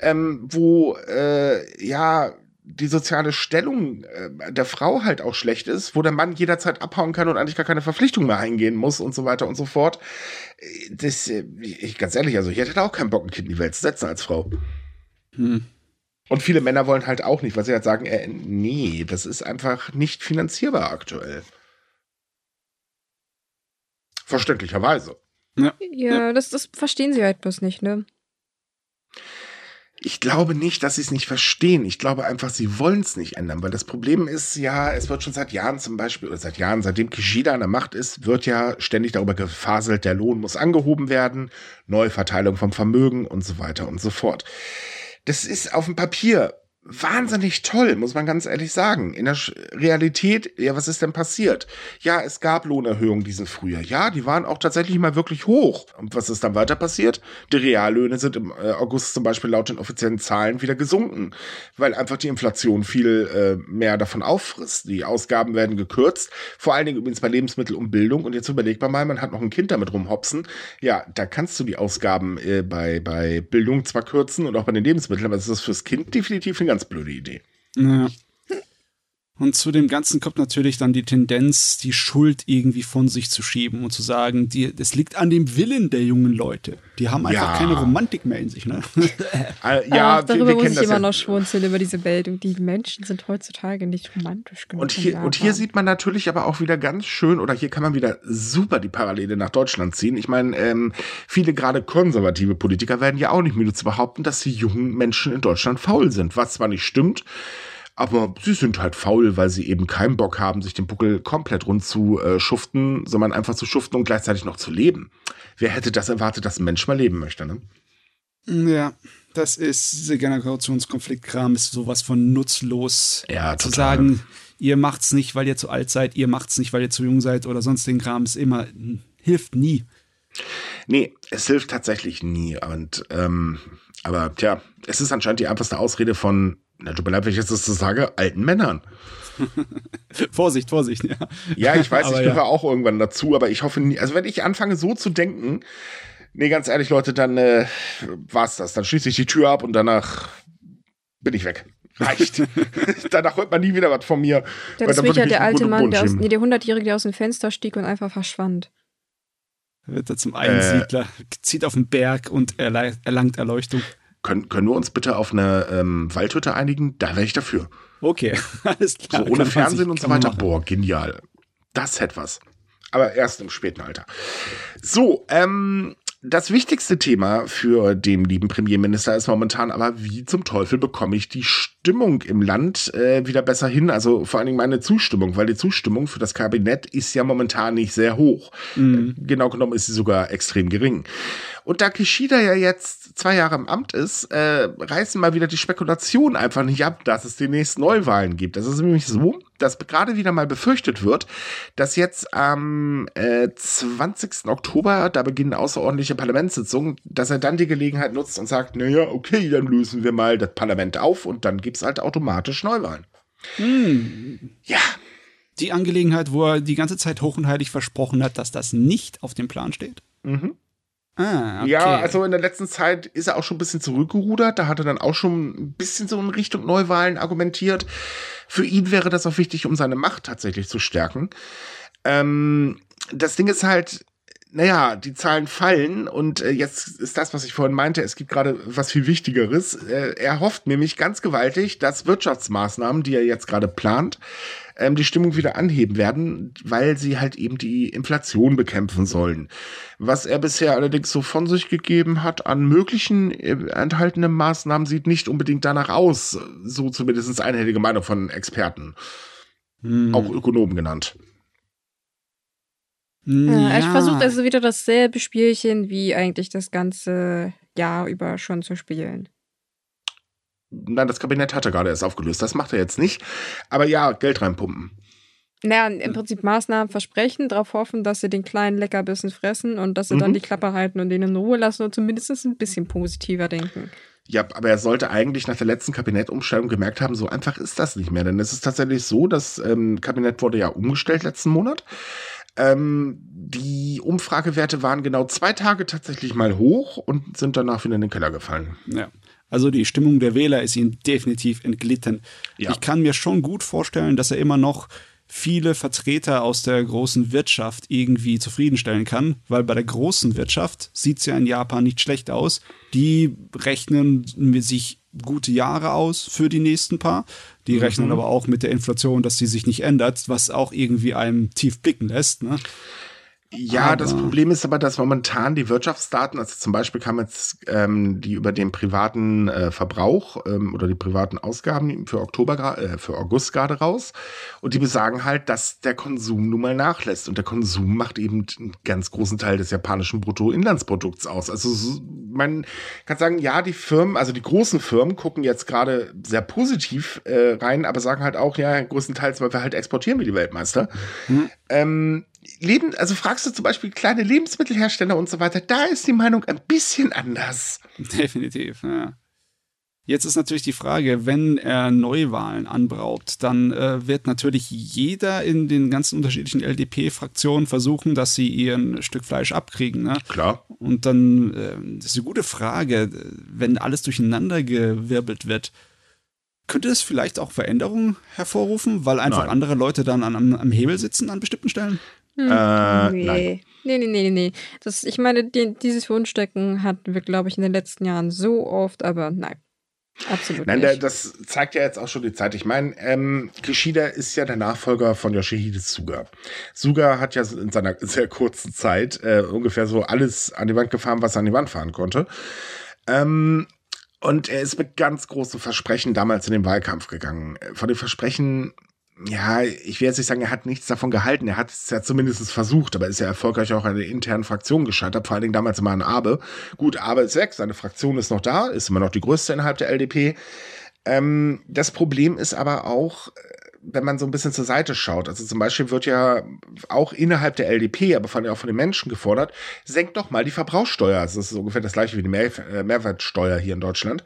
ähm, wo, äh, ja, die soziale Stellung äh, der Frau halt auch schlecht ist, wo der Mann jederzeit abhauen kann und eigentlich gar keine Verpflichtung mehr eingehen muss und so weiter und so fort. Äh, das, äh, ich, ganz ehrlich, also ich hätte auch keinen Bock, ein Kind in die Welt zu setzen als Frau. Hm. Und viele Männer wollen halt auch nicht, weil sie halt sagen, äh, nee, das ist einfach nicht finanzierbar aktuell. Verständlicherweise. Ja, ja das, das verstehen sie halt bloß nicht, ne? Ich glaube nicht, dass sie es nicht verstehen. Ich glaube einfach, sie wollen es nicht ändern, weil das Problem ist ja, es wird schon seit Jahren zum Beispiel, oder seit Jahren, seitdem Kishida an der Macht ist, wird ja ständig darüber gefaselt, der Lohn muss angehoben werden, Neuverteilung vom Vermögen und so weiter und so fort das ist auf dem Papier wahnsinnig toll, muss man ganz ehrlich sagen. In der Realität, ja, was ist denn passiert? Ja, es gab Lohnerhöhungen diesen Frühjahr. Ja, die waren auch tatsächlich mal wirklich hoch. Und was ist dann weiter passiert? Die Reallöhne sind im äh, August zum Beispiel laut den offiziellen Zahlen wieder gesunken, weil einfach die Inflation viel äh, mehr davon auffrisst. Die Ausgaben werden gekürzt, vor allen Dingen übrigens bei Lebensmittel und Bildung. Und jetzt überleg mal, man hat noch ein Kind damit rumhopsen. Ja, da kannst du die Ausgaben äh, bei, bei Bildung zwar kürzen und auch bei den Lebensmitteln, aber das ist fürs Kind definitiv ein ganz blöde Idee. Ja. Und zu dem Ganzen kommt natürlich dann die Tendenz, die Schuld irgendwie von sich zu schieben und zu sagen, die, das liegt an dem Willen der jungen Leute. Die haben einfach ja. keine Romantik mehr in sich. Ne? äh, ja, Ach, darüber wir, wir muss ich immer ja. noch schwunzeln über diese Welt. Und die Menschen sind heutzutage nicht romantisch genug. Und hier, und hier sieht man natürlich aber auch wieder ganz schön, oder hier kann man wieder super die Parallele nach Deutschland ziehen. Ich meine, ähm, viele gerade konservative Politiker werden ja auch nicht müde zu behaupten, dass die jungen Menschen in Deutschland faul sind. Was zwar nicht stimmt, aber sie sind halt faul, weil sie eben keinen Bock haben, sich den Buckel komplett rund zu äh, schuften, sondern einfach zu schuften und gleichzeitig noch zu leben. Wer hätte das erwartet, dass ein Mensch mal leben möchte, ne? Ja, das ist, diese Generationskonfliktkram ist sowas von nutzlos. Ja, total. Zu sagen, ihr macht's nicht, weil ihr zu alt seid, ihr macht's nicht, weil ihr zu jung seid oder sonst den Kram, ist immer, hilft nie. Nee, es hilft tatsächlich nie. Und, ähm, aber tja, es ist anscheinend die einfachste Ausrede von na, tut mir leid, wenn ich jetzt das sage, alten Männern. Vorsicht, Vorsicht, ja. Ja, ich weiß, aber ich gehöre ja. auch irgendwann dazu, aber ich hoffe nie, also wenn ich anfange so zu denken, nee, ganz ehrlich, Leute, dann äh, war's das. Dann schließe ich die Tür ab und danach bin ich weg. Reicht. danach hört man nie wieder was von mir. Ja, das ist ja der alte Mann, der, aus, nee, der 100-Jährige, der aus dem Fenster stieg und einfach verschwand. Wird er zum Einsiedler, äh, zieht auf den Berg und erlangt Erleuchtung. Können, können wir uns bitte auf eine ähm, Waldhütte einigen? Da wäre ich dafür. Okay, alles klar. So ohne Fernsehen sich, und so weiter. Boah, genial. Das hätte was. Aber erst im späten Alter. So, ähm, das wichtigste Thema für den lieben Premierminister ist momentan aber, wie zum Teufel bekomme ich die Stimmung im Land äh, wieder besser hin? Also vor allen Dingen meine Zustimmung, weil die Zustimmung für das Kabinett ist ja momentan nicht sehr hoch. Mhm. Äh, genau genommen ist sie sogar extrem gering. Und da Kishida ja jetzt zwei Jahre im Amt ist, äh, reißen mal wieder die Spekulationen einfach nicht ab, dass es demnächst Neuwahlen gibt. Das ist nämlich so, dass gerade wieder mal befürchtet wird, dass jetzt am äh, 20. Oktober, da beginnen außerordentliche Parlamentssitzungen, dass er dann die Gelegenheit nutzt und sagt, naja, okay, dann lösen wir mal das Parlament auf und dann gibt es halt automatisch Neuwahlen. Hm. Ja. Die Angelegenheit, wo er die ganze Zeit hoch und heilig versprochen hat, dass das nicht auf dem Plan steht. Mhm. Ah, okay. Ja, also in der letzten Zeit ist er auch schon ein bisschen zurückgerudert. Da hat er dann auch schon ein bisschen so in Richtung Neuwahlen argumentiert. Für ihn wäre das auch wichtig, um seine Macht tatsächlich zu stärken. Ähm, das Ding ist halt, naja, die Zahlen fallen und äh, jetzt ist das, was ich vorhin meinte, es gibt gerade was viel Wichtigeres. Äh, er hofft nämlich ganz gewaltig, dass Wirtschaftsmaßnahmen, die er jetzt gerade plant, ähm, die Stimmung wieder anheben werden, weil sie halt eben die Inflation bekämpfen sollen. Was er bisher allerdings so von sich gegeben hat an möglichen äh, enthaltenen Maßnahmen, sieht nicht unbedingt danach aus. So zumindest einhellige Meinung von Experten. Hm. Auch Ökonomen genannt. Ja, ja. versucht also wieder dasselbe Spielchen wie eigentlich das ganze Jahr über schon zu spielen. Nein, das Kabinett hat er gerade erst aufgelöst. Das macht er jetzt nicht. Aber ja, Geld reinpumpen. Naja, im Prinzip Maßnahmen versprechen, darauf hoffen, dass sie den kleinen Leckerbissen fressen und dass sie mhm. dann die Klappe halten und denen in Ruhe lassen und zumindest ein bisschen positiver denken. Ja, aber er sollte eigentlich nach der letzten Kabinettumstellung gemerkt haben, so einfach ist das nicht mehr. Denn es ist tatsächlich so, das ähm, Kabinett wurde ja umgestellt letzten Monat. Ähm, die Umfragewerte waren genau zwei Tage tatsächlich mal hoch und sind danach wieder in den Keller gefallen. Ja. Also die Stimmung der Wähler ist ihm definitiv entglitten. Ja. Ich kann mir schon gut vorstellen, dass er immer noch viele Vertreter aus der großen Wirtschaft irgendwie zufriedenstellen kann, weil bei der großen Wirtschaft sieht es ja in Japan nicht schlecht aus. Die rechnen mit sich gute Jahre aus für die nächsten paar. Die Mhm. rechnen aber auch mit der Inflation, dass sie sich nicht ändert, was auch irgendwie einem tief blicken lässt. Ne? Ja, Aber- das Problem ist aber, dass momentan die Wirtschaftsdaten, also zum Beispiel kam jetzt ähm, die über den privaten äh, Verbrauch ähm, oder die privaten Ausgaben für Oktober, äh, für August gerade raus. Und die besagen halt, dass der Konsum nun mal nachlässt. Und der Konsum macht eben einen ganz großen Teil des japanischen Bruttoinlandsprodukts aus. Also so- man kann sagen, ja, die Firmen, also die großen Firmen gucken jetzt gerade sehr positiv äh, rein, aber sagen halt auch, ja, größtenteils, weil wir halt exportieren wie die Weltmeister. Ähm, Leben, also fragst du zum Beispiel kleine Lebensmittelhersteller und so weiter, da ist die Meinung ein bisschen anders. Definitiv, ja. Jetzt ist natürlich die Frage, wenn er Neuwahlen anbraucht, dann äh, wird natürlich jeder in den ganzen unterschiedlichen LDP-Fraktionen versuchen, dass sie ihren Stück Fleisch abkriegen. Ne? Klar. Und dann, äh, das ist eine gute Frage, wenn alles durcheinander gewirbelt wird, könnte es vielleicht auch Veränderungen hervorrufen, weil einfach Nein. andere Leute dann an, am, am Hebel sitzen an bestimmten Stellen? Hm, Äh, nee. nein. Nee, nee, nee, nee. Das, ich meine, die, dieses Wunschdecken hatten wir, glaube ich, in den letzten Jahren so oft, aber nein. Absolut Nein, der, nicht. das zeigt ja jetzt auch schon die Zeit. Ich meine, ähm, Kishida ist ja der Nachfolger von Yoshihide Suga. Suga hat ja in seiner sehr kurzen Zeit äh, ungefähr so alles an die Wand gefahren, was er an die Wand fahren konnte. Ähm, und er ist mit ganz großen Versprechen damals in den Wahlkampf gegangen. Von den Versprechen, ja, ich will jetzt nicht sagen, er hat nichts davon gehalten. Er hat es ja zumindest versucht, aber ist ja erfolgreich auch an der internen Fraktion gescheitert, vor allen Dingen damals immer an Abe. Gut, Abe ist weg, seine Fraktion ist noch da, ist immer noch die größte innerhalb der LDP. Ähm, das Problem ist aber auch, wenn man so ein bisschen zur Seite schaut, also zum Beispiel wird ja auch innerhalb der LDP, aber vor allem auch von den Menschen gefordert, senkt doch mal die Verbrauchssteuer. Also das ist ungefähr das gleiche wie die Mehr äh, Mehrwertsteuer hier in Deutschland.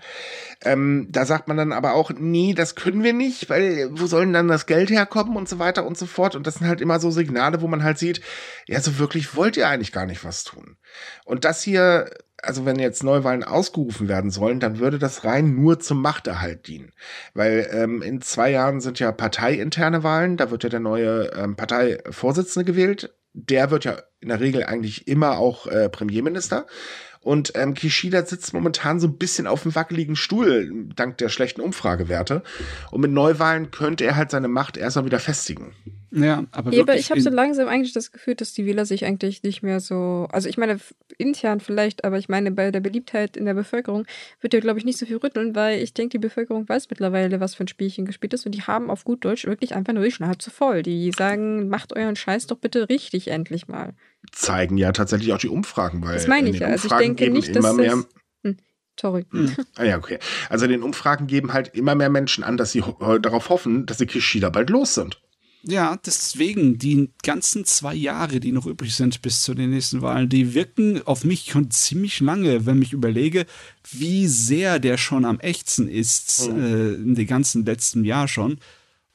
Ähm, da sagt man dann aber auch, nee, das können wir nicht, weil wo soll denn dann das Geld herkommen und so weiter und so fort. Und das sind halt immer so Signale, wo man halt sieht, ja, so wirklich wollt ihr eigentlich gar nicht was tun. Und das hier, also wenn jetzt Neuwahlen ausgerufen werden sollen, dann würde das rein nur zum Machterhalt dienen. Weil ähm, in zwei Jahren sind ja parteiinterne Wahlen, da wird ja der neue ähm, Parteivorsitzende gewählt. Der wird ja in der Regel eigentlich immer auch äh, Premierminister. Und ähm, Kishida sitzt momentan so ein bisschen auf dem wackeligen Stuhl, dank der schlechten Umfragewerte. Und mit Neuwahlen könnte er halt seine Macht erstmal wieder festigen. Ja, aber Ja, aber wirklich ich habe so langsam eigentlich das Gefühl, dass die Wähler sich eigentlich nicht mehr so. Also ich meine, intern vielleicht, aber ich meine, bei der Beliebtheit in der Bevölkerung wird ja, glaube ich, nicht so viel rütteln, weil ich denke, die Bevölkerung weiß mittlerweile, was für ein Spielchen gespielt ist und die haben auf gut Deutsch wirklich einfach nur die Schnauze voll. Die sagen, macht euren Scheiß doch bitte richtig endlich mal. Zeigen ja tatsächlich auch die Umfragen, weil Das meine in ich den ja. Also ich Umfragen denke geben nicht, dass immer mehr, das. Hm, sorry. Ah ja, okay. Also in den Umfragen geben halt immer mehr Menschen an, dass sie ho darauf hoffen, dass die Kishida bald los sind. Ja, deswegen, die ganzen zwei Jahre, die noch übrig sind bis zu den nächsten Wahlen, die wirken auf mich schon ziemlich lange, wenn ich überlege, wie sehr der schon am ächzen ist, äh, in den ganzen letzten Jahr schon.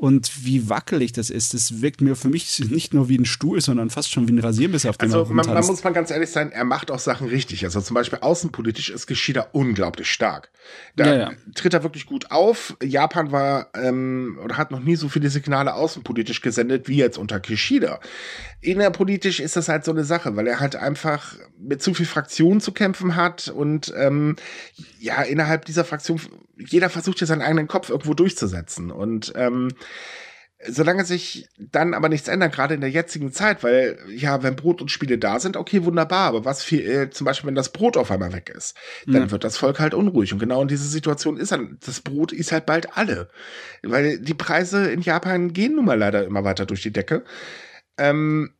Und wie wackelig das ist, das wirkt mir für mich nicht nur wie ein Stuhl, sondern fast schon wie ein Rasiermesser, auf dem Also man, man rumtanzt. muss mal ganz ehrlich sein, er macht auch Sachen richtig. Also zum Beispiel außenpolitisch ist Kishida unglaublich stark. Da Ja, ja. tritt er wirklich gut auf. Japan war ähm, oder hat noch nie so viele Signale außenpolitisch gesendet wie jetzt unter Kishida. Innerpolitisch ist das halt so eine Sache, weil er halt einfach mit zu viel Fraktionen zu kämpfen hat und ähm, ja, innerhalb dieser Fraktion, jeder versucht ja seinen eigenen Kopf irgendwo durchzusetzen. Und ähm, solange sich dann aber nichts ändert, gerade in der jetzigen Zeit, weil ja, wenn Brot und Spiele da sind, okay, wunderbar, aber was viel, äh, zum Beispiel, wenn das Brot auf einmal weg ist, dann Ja. wird das Volk halt unruhig. Und genau in dieser Situation ist dann, das Brot ist halt bald alle. Weil die Preise in Japan gehen nun mal leider immer weiter durch die Decke. Ähm,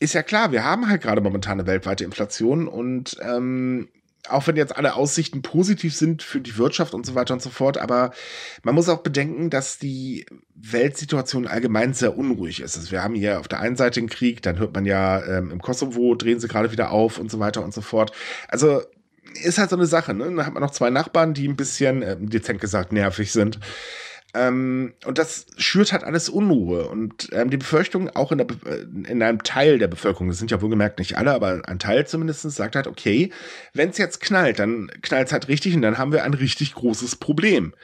ist ja klar, wir haben halt gerade momentan eine weltweite Inflation und ähm, auch wenn jetzt alle Aussichten positiv sind für die Wirtschaft und so weiter und so fort, aber man muss auch bedenken, dass die Weltsituation allgemein sehr unruhig ist. Also wir haben hier auf der einen Seite einen Krieg, dann hört man ja ähm, im Kosovo drehen sie gerade wieder auf und so weiter und so fort. Also ist halt so eine Sache, ne? Da hat man noch zwei Nachbarn, die ein bisschen, äh, dezent gesagt, nervig sind. Ähm, und das schürt halt alles Unruhe. Und ähm, die Befürchtung, auch in, der, äh, in einem Teil der Bevölkerung, das sind ja wohlgemerkt nicht alle, aber ein Teil zumindest, sagt halt, okay, wenn es jetzt knallt, dann knallt es halt richtig und dann haben wir ein richtig großes Problem.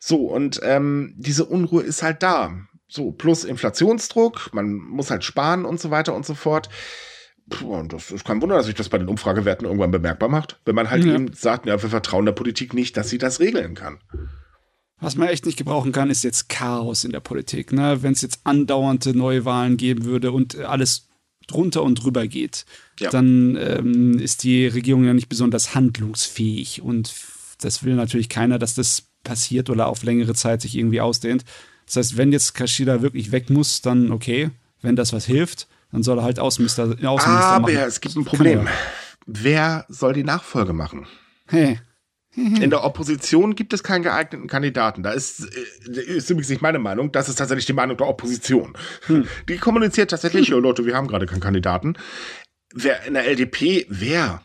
So, und ähm, diese Unruhe ist halt da. So, plus Inflationsdruck, man muss halt sparen und so weiter und so fort. Puh, und das ist kein Wunder, dass sich das bei den Umfragewerten irgendwann bemerkbar macht, wenn man halt ja. eben sagt, ja, wir vertrauen der Politik nicht, dass sie das regeln kann. Was man echt nicht gebrauchen kann, ist jetzt Chaos in der Politik. Ne? Wenn es jetzt andauernde Neuwahlen geben würde und alles drunter und drüber geht, ja. dann ähm, ist die Regierung ja nicht besonders handlungsfähig. Und das will natürlich keiner, dass das passiert oder auf längere Zeit sich irgendwie ausdehnt. Das heißt, wenn jetzt Kashida wirklich weg muss, dann okay. Wenn das was hilft, dann soll er halt Außenminister, Außenminister Aber machen. es gibt ein Problem. Wer soll die Nachfolge machen? Hey. In der Opposition gibt es keinen geeigneten Kandidaten. Da ist, äh, ist übrigens nicht meine Meinung, das ist tatsächlich die Meinung der Opposition. Hm. Die kommuniziert tatsächlich, hm. Leute, wir haben gerade keinen Kandidaten. Wer in der LDP, wer?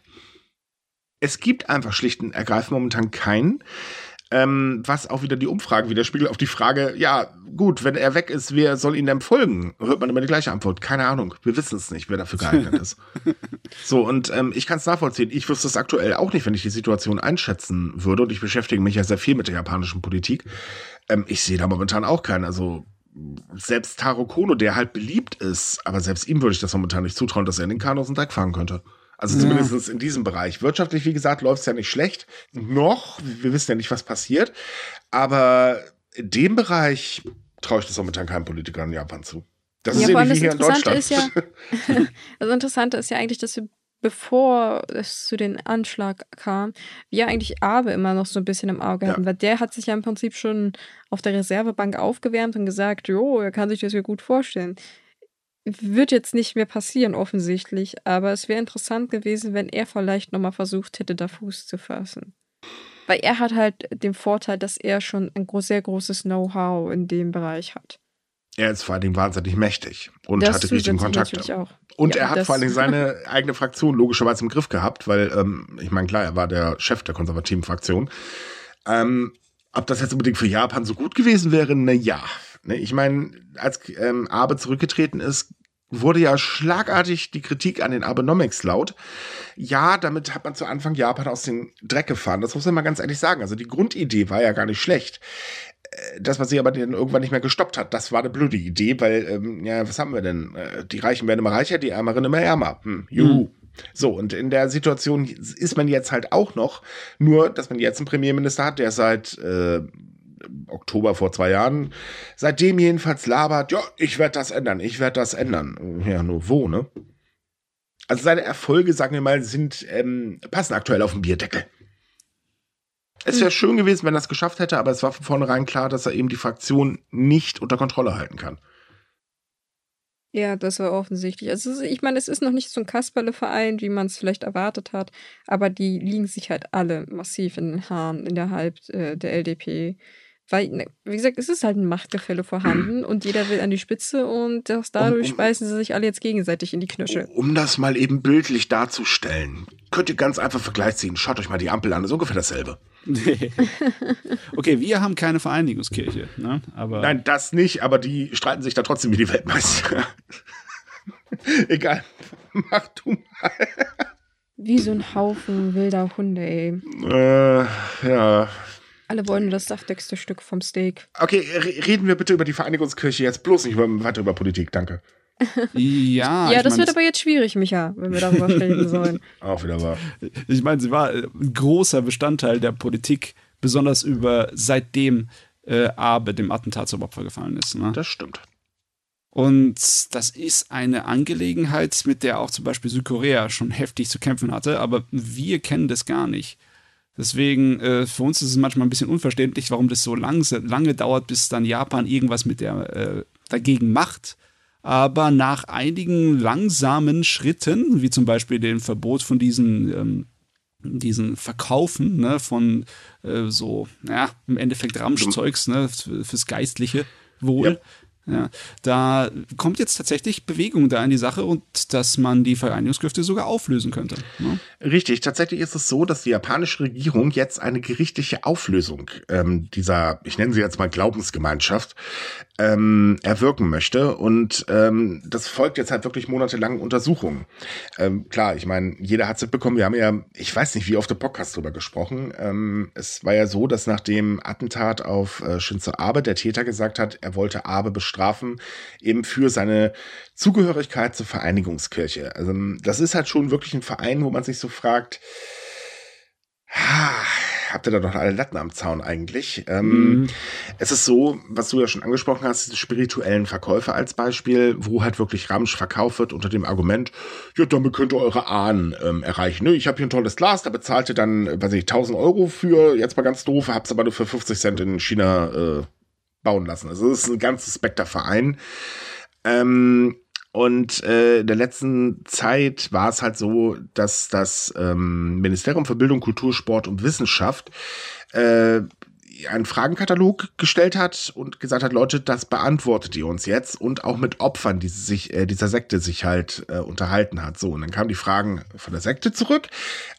Es gibt einfach schlicht und ergreifend momentan keinen. Ähm, was auch wieder die Umfrage widerspiegelt auf die Frage, ja, gut, wenn er weg ist, wer soll ihn denn folgen? Hört man immer die gleiche Antwort. Keine Ahnung. Wir wissen es nicht, wer dafür geeignet ist. So, und ähm, ich kann es nachvollziehen. Ich wüsste es aktuell auch nicht, wenn ich die Situation einschätzen würde. Und ich beschäftige mich ja sehr viel mit der japanischen Politik. Ähm, ich sehe da momentan auch keinen. Also selbst Taro Kono, der halt beliebt ist, aber selbst ihm würde ich das momentan nicht zutrauen, dass er in den Kanu aus dem Dreck fahren könnte. Also zumindest in diesem Bereich. Wirtschaftlich, wie gesagt, läuft es ja nicht schlecht. Noch. Wir wissen ja nicht, was passiert. Aber in dem Bereich traue ich das momentan keinem Politiker in Japan zu. Das ja, ist ähnlich wie hier in Deutschland. Ist ja, das Interessante ist ja eigentlich, dass wir, bevor es zu den Anschlag kam, wir eigentlich Abe immer noch so ein bisschen im Auge hatten, ja. weil der hat sich ja im Prinzip schon auf der Reservebank aufgewärmt und gesagt, jo, er kann sich das ja gut vorstellen wird jetzt nicht mehr passieren, offensichtlich, aber es wäre interessant gewesen, wenn er vielleicht nochmal versucht hätte, da Fuß zu fassen. Weil er hat halt den Vorteil, dass er schon ein sehr großes Know-how in dem Bereich hat. Er ist vor allen Dingen wahnsinnig mächtig und das hatte richtigen Kontakt. Auch. Und ja, er hat vor allen Dingen seine eigene Fraktion logischerweise im Griff gehabt, weil, ähm, ich meine, klar, er war der Chef der konservativen Fraktion. Ähm, ob das jetzt unbedingt für Japan so gut gewesen wäre, na ja. Ne, ich meine, als ähm, Abe zurückgetreten ist, wurde ja schlagartig die Kritik an den Abenomics laut. Ja, damit hat man zu Anfang Japan aus dem Dreck gefahren. Das muss man mal ganz ehrlich sagen. Also die Grundidee war ja gar nicht schlecht. Äh, das, was sie aber dann irgendwann nicht mehr gestoppt hat, das war eine blöde Idee, weil, ähm, ja, was haben wir denn? Äh, die Reichen werden immer reicher, die Ärmeren immer ärmer. Hm, juhu. Mhm. So, und in der Situation ist man jetzt halt auch noch, nur dass man jetzt einen Premierminister hat, der seit äh, Oktober vor zwei Jahren, seitdem jedenfalls labert, ja, ich werde das ändern, ich werde das ändern. Ja, nur wo, ne? Also seine Erfolge, sagen wir mal, sind, ähm, passen aktuell auf den Bierdeckel. Es wäre hm. schön gewesen, wenn er es geschafft hätte, aber es war von vornherein klar, dass er eben die Fraktion nicht unter Kontrolle halten kann. Ja, das war offensichtlich. Also ich meine, es ist noch nicht so ein Kasperle-Verein, wie man es vielleicht erwartet hat, aber die liegen sich halt alle massiv in den Haaren innerhalb äh, der LDP. Weil, ne, wie gesagt, es ist halt ein Machtgefälle vorhanden und jeder will an die Spitze und das, dadurch um, um, speisen sie sich alle jetzt gegenseitig in die Knöchel. Um das mal eben bildlich darzustellen, könnt ihr ganz einfach Vergleich ziehen. Schaut euch mal die Ampel an, das ist ungefähr dasselbe. okay, wir haben keine Vereinigungskirche, ne? Aber Nein, das nicht, aber die streiten sich da trotzdem wie die Weltmeister. Egal, mach du mal. Wie so ein Haufen wilder Hunde, ey. Äh, ja, alle wollen das saftigste Stück vom Steak. Okay, reden wir bitte über die Vereinigungskirche jetzt bloß nicht weiter über Politik, danke. ja, ja, das mein, wird aber jetzt schwierig, Micha, wenn wir darüber reden sollen. Auch wieder wahr. Ich meine, sie war ein großer Bestandteil der Politik, besonders über seitdem äh, Abe dem Attentat zum Opfer gefallen ist. Ne? Das stimmt. Und das ist eine Angelegenheit, mit der auch zum Beispiel Südkorea schon heftig zu kämpfen hatte, aber wir kennen das gar nicht. Deswegen, äh, für uns ist es manchmal ein bisschen unverständlich, warum das so lang, lange dauert, bis dann Japan irgendwas mit der äh, dagegen macht. Aber nach einigen langsamen Schritten, wie zum Beispiel dem Verbot von diesen, ähm, diesen Verkaufen ne, von äh, so, ja, im Endeffekt Ramschzeugs ne, fürs geistliche Wohl, Ja, da kommt jetzt tatsächlich Bewegung da in die Sache und dass man die Vereinigungskräfte sogar auflösen könnte. Ne? Richtig, tatsächlich ist es so, dass die japanische Regierung jetzt eine gerichtliche Auflösung ähm, dieser, ich nenne sie jetzt mal Glaubensgemeinschaft, ähm, erwirken möchte. Und ähm, das folgt jetzt halt wirklich monatelangen Untersuchungen. Ähm, klar, ich meine, jeder hat es mitbekommen, wir haben ja, ich weiß nicht, wie oft der Podcast drüber gesprochen. Ähm, es war ja so, dass nach dem Attentat auf äh, Shinzo Abe der Täter gesagt hat, er wollte Abe bestrafen, eben für seine Zugehörigkeit zur Vereinigungskirche. Also das ist halt schon wirklich ein Verein, wo man sich so fragt, habt ihr da doch alle Latten am Zaun eigentlich? Ähm, mhm. Es ist so, was du ja schon angesprochen hast, diese spirituellen Verkäufe als Beispiel, wo halt wirklich Ramsch verkauft wird unter dem Argument, ja, damit könnt ihr eure Ahnen ähm, erreichen. Ne? Ich habe hier ein tolles Glas, da bezahlt ihr dann, weiß ich, 1000 Euro für, jetzt mal ganz doof, hab's aber nur für 50 Cent in China äh, bauen lassen. Also das ist ein ganz suspekter Verein. Ähm, und äh, in der letzten Zeit war es halt so, dass das ähm, Ministerium für Bildung, Kultur, Sport und Wissenschaft äh, einen Fragenkatalog gestellt hat und gesagt hat, Leute, das beantwortet ihr uns jetzt und auch mit Opfern, die sich äh, dieser Sekte sich halt äh, unterhalten hat. So, und dann kamen die Fragen von der Sekte zurück,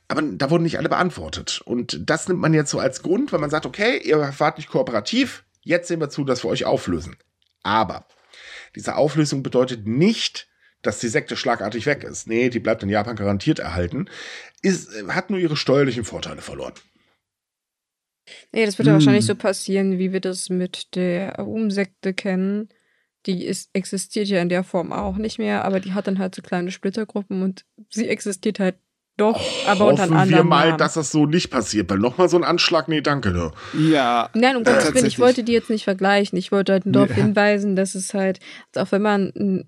aber da wurden nicht alle beantwortet. Und das nimmt man jetzt so als Grund, wenn man sagt, okay, ihr wart nicht kooperativ, jetzt sehen wir zu, dass wir euch auflösen. Aber diese Auflösung bedeutet nicht, dass die Sekte schlagartig weg ist. Nee, die bleibt in Japan garantiert erhalten. Ist, hat nur ihre steuerlichen Vorteile verloren. Nee, das wird ja hm. wahrscheinlich so passieren, wie wir das mit der Umsekte kennen. Die ist, existiert ja in der Form auch nicht mehr, aber die hat dann halt so kleine Splittergruppen und sie existiert halt doch, aber unter anderem. wir mal, Namen. dass das so nicht passiert, weil nochmal so ein Anschlag, nee, danke. Ne? Ja. Nein, um Gottes Willen, ich wollte die jetzt nicht vergleichen. Ich wollte halt darauf ja. hinweisen, dass es halt, auch wenn man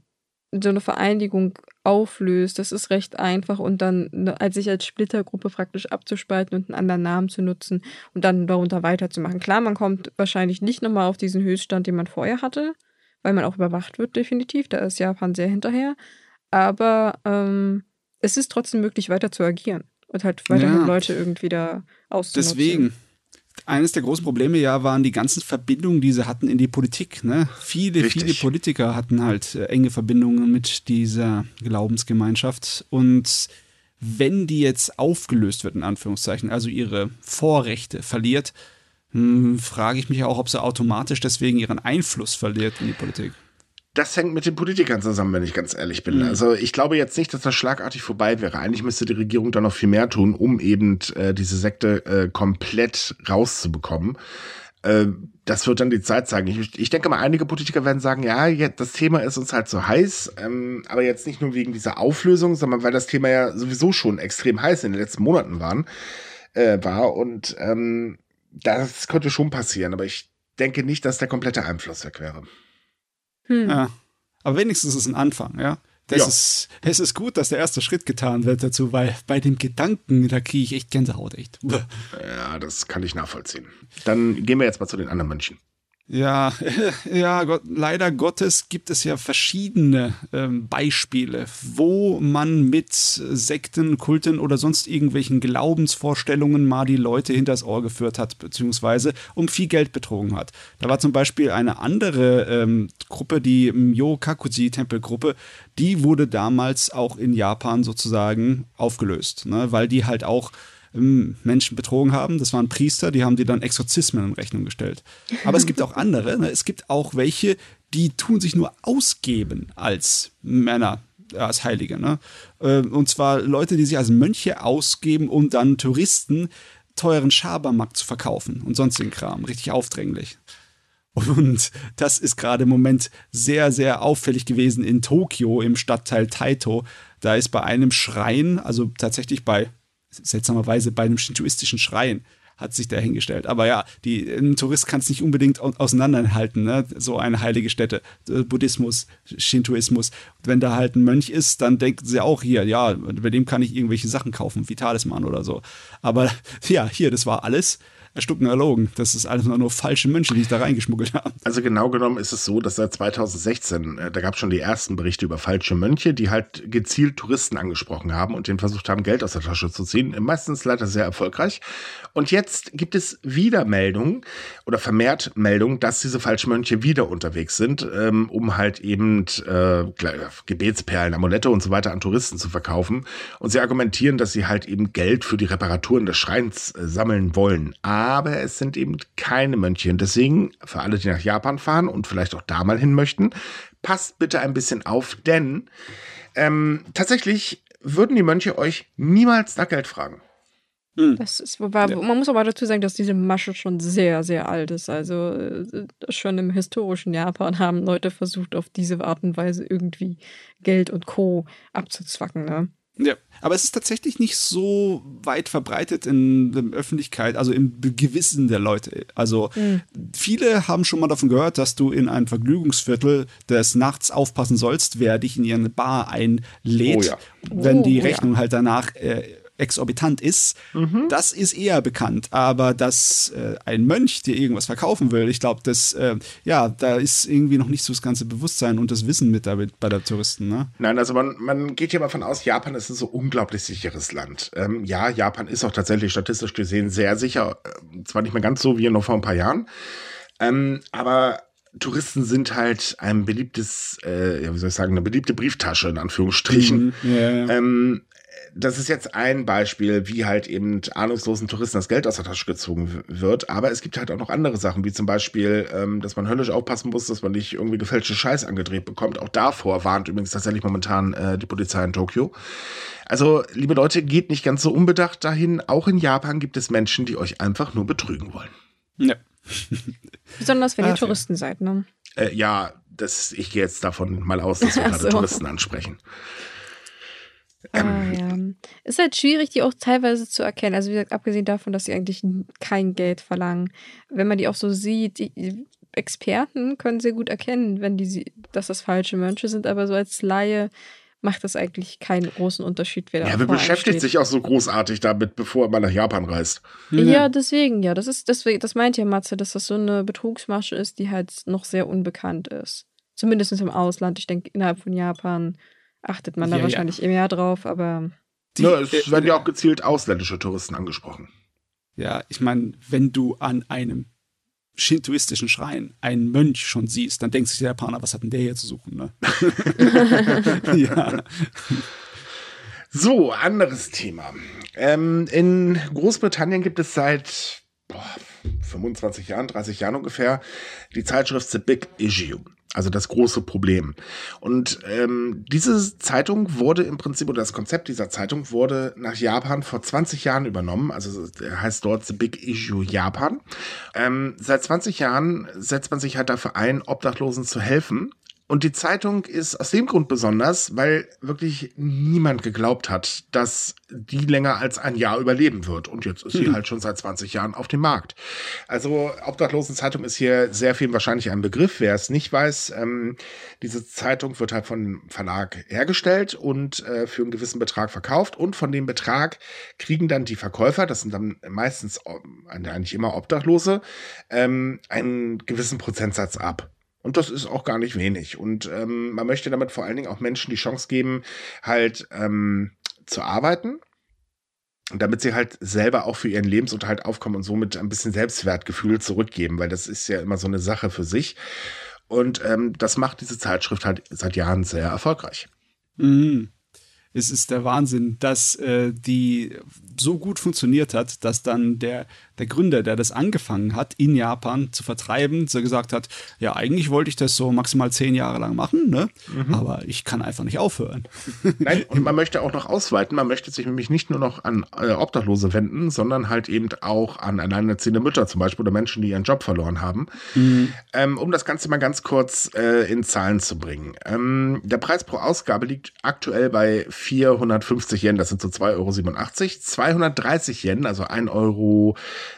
so eine Vereinigung auflöst, das ist recht einfach und dann ne, als sich als Splittergruppe praktisch abzuspalten und einen anderen Namen zu nutzen und dann darunter weiterzumachen. Klar, man kommt wahrscheinlich nicht nochmal auf diesen Höchststand, den man vorher hatte, weil man auch überwacht wird, definitiv. Da ist Japan sehr hinterher. Aber ähm, es ist trotzdem möglich, weiter zu agieren und halt weiterhin ja. Leute irgendwie da auszunutzen. Deswegen. Eines der großen Probleme ja waren die ganzen Verbindungen, die sie hatten in die Politik. Ne? Viele, Richtig. viele Politiker hatten halt äh, enge Verbindungen mit dieser Glaubensgemeinschaft. Und wenn die jetzt aufgelöst wird, in Anführungszeichen, also ihre Vorrechte verliert, hm, frage ich mich auch, ob sie automatisch deswegen ihren Einfluss verliert in die Politik das hängt mit den Politikern zusammen, wenn ich ganz ehrlich bin. Mhm. Also ich glaube jetzt nicht, dass das schlagartig vorbei wäre. Eigentlich müsste die Regierung da noch viel mehr tun, um eben äh, diese Sekte äh, komplett rauszubekommen. Äh, das wird dann die Zeit zeigen. Ich, ich, denke mal, einige Politiker werden sagen, ja, das Thema ist uns halt so heiß, ähm, aber jetzt nicht nur wegen dieser Auflösung, sondern weil das Thema ja sowieso schon extrem heiß in den letzten Monaten waren, äh, war. Und ähm, das könnte schon passieren, aber ich denke nicht, dass der komplette Einfluss weg wäre. Hm. Ja. Aber wenigstens ist es ein Anfang, ja. Das ja. ist, es ist gut, dass der erste Schritt getan wird dazu, weil bei dem Gedanken, da kriege ich echt Gänsehaut, echt. Ja, das kann ich nachvollziehen. Dann gehen wir jetzt mal zu den anderen Mönchen. Ja, ja, Gott, leider Gottes gibt es ja verschiedene ähm, Beispiele, wo man mit Sekten, Kulten oder sonst irgendwelchen Glaubensvorstellungen mal die Leute hinters Ohr geführt hat, beziehungsweise um viel Geld betrogen hat. Da war zum Beispiel eine andere ähm, Gruppe, die Myokakuji-Tempelgruppe, die wurde damals auch in Japan sozusagen aufgelöst, ne, weil die halt auch Menschen betrogen haben. Das waren Priester, die haben die dann Exorzismen in Rechnung gestellt. Aber es gibt auch andere. Ne? Es gibt auch welche, die tun sich nur ausgeben als Männer, als Heilige. Ne? Ähm, und zwar Leute, die sich als Mönche ausgeben, um dann Touristen teuren Schabernack zu verkaufen und sonstigen Kram. Richtig aufdringlich. Und das ist gerade im Moment sehr, sehr auffällig gewesen in Tokio im Stadtteil Taito. Da ist bei einem Schrein, also tatsächlich bei seltsamerweise bei einem shintoistischen Schrein hat sich der hingestellt. Aber ja, die, ein Tourist kann es nicht unbedingt auseinanderhalten, ne? so eine heilige Stätte, äh, Buddhismus, Shintoismus. Wenn da halt ein Mönch ist, dann denken sie auch hier, ja, bei dem kann ich irgendwelche Sachen kaufen, wie Talisman oder so. Aber ja, hier, das war alles. Stucken erlogen. Das ist alles nur falsche Mönche, die sich da reingeschmuggelt haben. Also genau genommen ist es so, dass seit 2016, äh, da gab es schon die ersten Berichte über falsche Mönche, die halt gezielt Touristen angesprochen haben und denen versucht haben, Geld aus der Tasche zu ziehen. Meistens leider sehr erfolgreich. Und jetzt gibt es wieder Meldungen oder vermehrt Meldungen, dass diese falschen Mönche wieder unterwegs sind, ähm, um halt eben äh, Gebetsperlen, Amulette und so weiter an Touristen zu verkaufen. Und sie argumentieren, dass sie halt eben Geld für die Reparaturen des Schreins äh, sammeln wollen. Aber es sind eben keine Mönche. Und deswegen, für alle, die nach Japan fahren und vielleicht auch da mal hin möchten, passt bitte ein bisschen auf, denn ähm, tatsächlich würden die Mönche euch niemals nach Geld fragen. Hm. Das ist, ja. Man muss aber dazu sagen, dass diese Masche schon sehr, sehr alt ist. Also äh, schon im historischen Japan haben Leute versucht, auf diese Art und Weise irgendwie Geld und Co. abzuzwacken. Ne? Ja, aber es ist tatsächlich nicht so weit verbreitet in der Öffentlichkeit, also im Gewissen der Leute. Also mhm. viele haben schon mal davon gehört, dass du in ein Vergnügungsviertel des Nachts aufpassen sollst, wer dich in ihre Bar einlädt, oh ja. wenn die oh, Rechnung ja. halt danach äh, exorbitant ist, mhm. das ist eher bekannt. Aber dass äh, ein Mönch dir irgendwas verkaufen will, ich glaube, das, äh, ja, da ist irgendwie noch nicht so das ganze Bewusstsein und das Wissen mit damit bei der Touristen. Ne? Nein, also man, man geht ja davon aus, Japan ist ein so unglaublich sicheres Land. Ähm, ja, Japan ist auch tatsächlich statistisch gesehen sehr sicher. Äh, zwar nicht mehr ganz so wie noch vor ein paar Jahren, ähm, aber Touristen sind halt ein beliebtes, äh, wie soll ich sagen, eine beliebte Brieftasche in Anführungsstrichen. Mhm, yeah. ähm, das ist jetzt ein Beispiel, wie halt eben ahnungslosen Touristen das Geld aus der Tasche gezogen wird. Aber es gibt halt auch noch andere Sachen, wie zum Beispiel, ähm, dass man höllisch aufpassen muss, dass man nicht irgendwie gefälschte Scheiß angedreht bekommt. Auch davor warnt übrigens tatsächlich momentan äh, die Polizei in Tokio. Also, liebe Leute, geht nicht ganz so unbedacht dahin. Auch in Japan gibt es Menschen, die euch einfach nur betrügen wollen. Ja. Besonders wenn ihr ah, Touristen ja. seid, ne? Äh, ja, das, ich gehe jetzt davon mal aus, dass wir gerade so. Touristen ansprechen. Ah, ja. Ist halt schwierig, die auch teilweise zu erkennen. Also, wie gesagt, abgesehen davon, dass sie eigentlich kein Geld verlangen. Wenn man die auch so sieht, die Experten können sehr gut erkennen, wenn die, dass das falsche Mönche sind, aber so als Laie macht das eigentlich keinen großen Unterschied, wer da Ja, wer beschäftigt sich auch so großartig damit, bevor man nach Japan reist? Ja, deswegen, ja. Das ist, deswegen, das meint ja Matze, dass das so eine Betrugsmasche ist, die halt noch sehr unbekannt ist. Zumindest im Ausland. Ich denke, innerhalb von Japan achtet man da wahrscheinlich ja. mehr drauf, aber. Die, ja, es äh, werden ja auch gezielt ausländische Touristen angesprochen. Ja, ich meine, wenn du an einem shintoistischen Schrein einen Mönch schon siehst, dann denkt sich der Japaner, was hat denn der hier zu suchen, ne? ja. So, anderes Thema. Ähm, in Großbritannien gibt es seit 25 Jahren, 30 Jahren ungefähr die Zeitschrift The Big Issue also das große Problem. Und ähm, diese Zeitung wurde im Prinzip, oder das Konzept dieser Zeitung wurde nach Japan vor 20 Jahren übernommen. Also heißt dort The Big Issue Japan. Ähm, seit 20 Jahren setzt man sich halt dafür ein, Obdachlosen zu helfen. Und die Zeitung ist aus dem Grund besonders, weil wirklich niemand geglaubt hat, dass die länger als ein Jahr überleben wird. Und jetzt ist sie mhm. halt schon seit 20 Jahren auf dem Markt. Also Obdachlosenzeitung ist hier sehr viel wahrscheinlich ein Begriff. Wer es nicht weiß, ähm, diese Zeitung wird halt von einem Verlag hergestellt und äh, für einen gewissen Betrag verkauft. Und von dem Betrag kriegen dann die Verkäufer, das sind dann meistens äh, eigentlich immer Obdachlose, ähm, einen gewissen Prozentsatz ab. Und das ist auch gar nicht wenig. Und ähm, man möchte damit vor allen Dingen auch Menschen die Chance geben, halt ähm, zu arbeiten. damit sie halt selber auch für ihren Lebensunterhalt aufkommen und somit ein bisschen Selbstwertgefühl zurückgeben, weil das ist ja immer so eine Sache für sich. Und ähm, das macht diese Zeitschrift halt seit Jahren sehr erfolgreich. Mhm es ist der Wahnsinn, dass äh, die so gut funktioniert hat, dass dann der, der Gründer, der das angefangen hat, in Japan zu vertreiben, so gesagt hat, ja, eigentlich wollte ich das so maximal zehn Jahre lang machen, ne? Mhm. aber ich kann einfach nicht aufhören. Nein, und man möchte auch noch ausweiten, man möchte sich nämlich nicht nur noch an äh, Obdachlose wenden, sondern halt eben auch an alleinerziehende Mütter zum Beispiel oder Menschen, die ihren Job verloren haben, mhm. ähm, um das Ganze mal ganz kurz äh, in Zahlen zu bringen. Ähm, der Preis pro Ausgabe liegt aktuell bei 450 Yen, das sind so 2,87 Euro. 230 Yen, also 1,74 Euro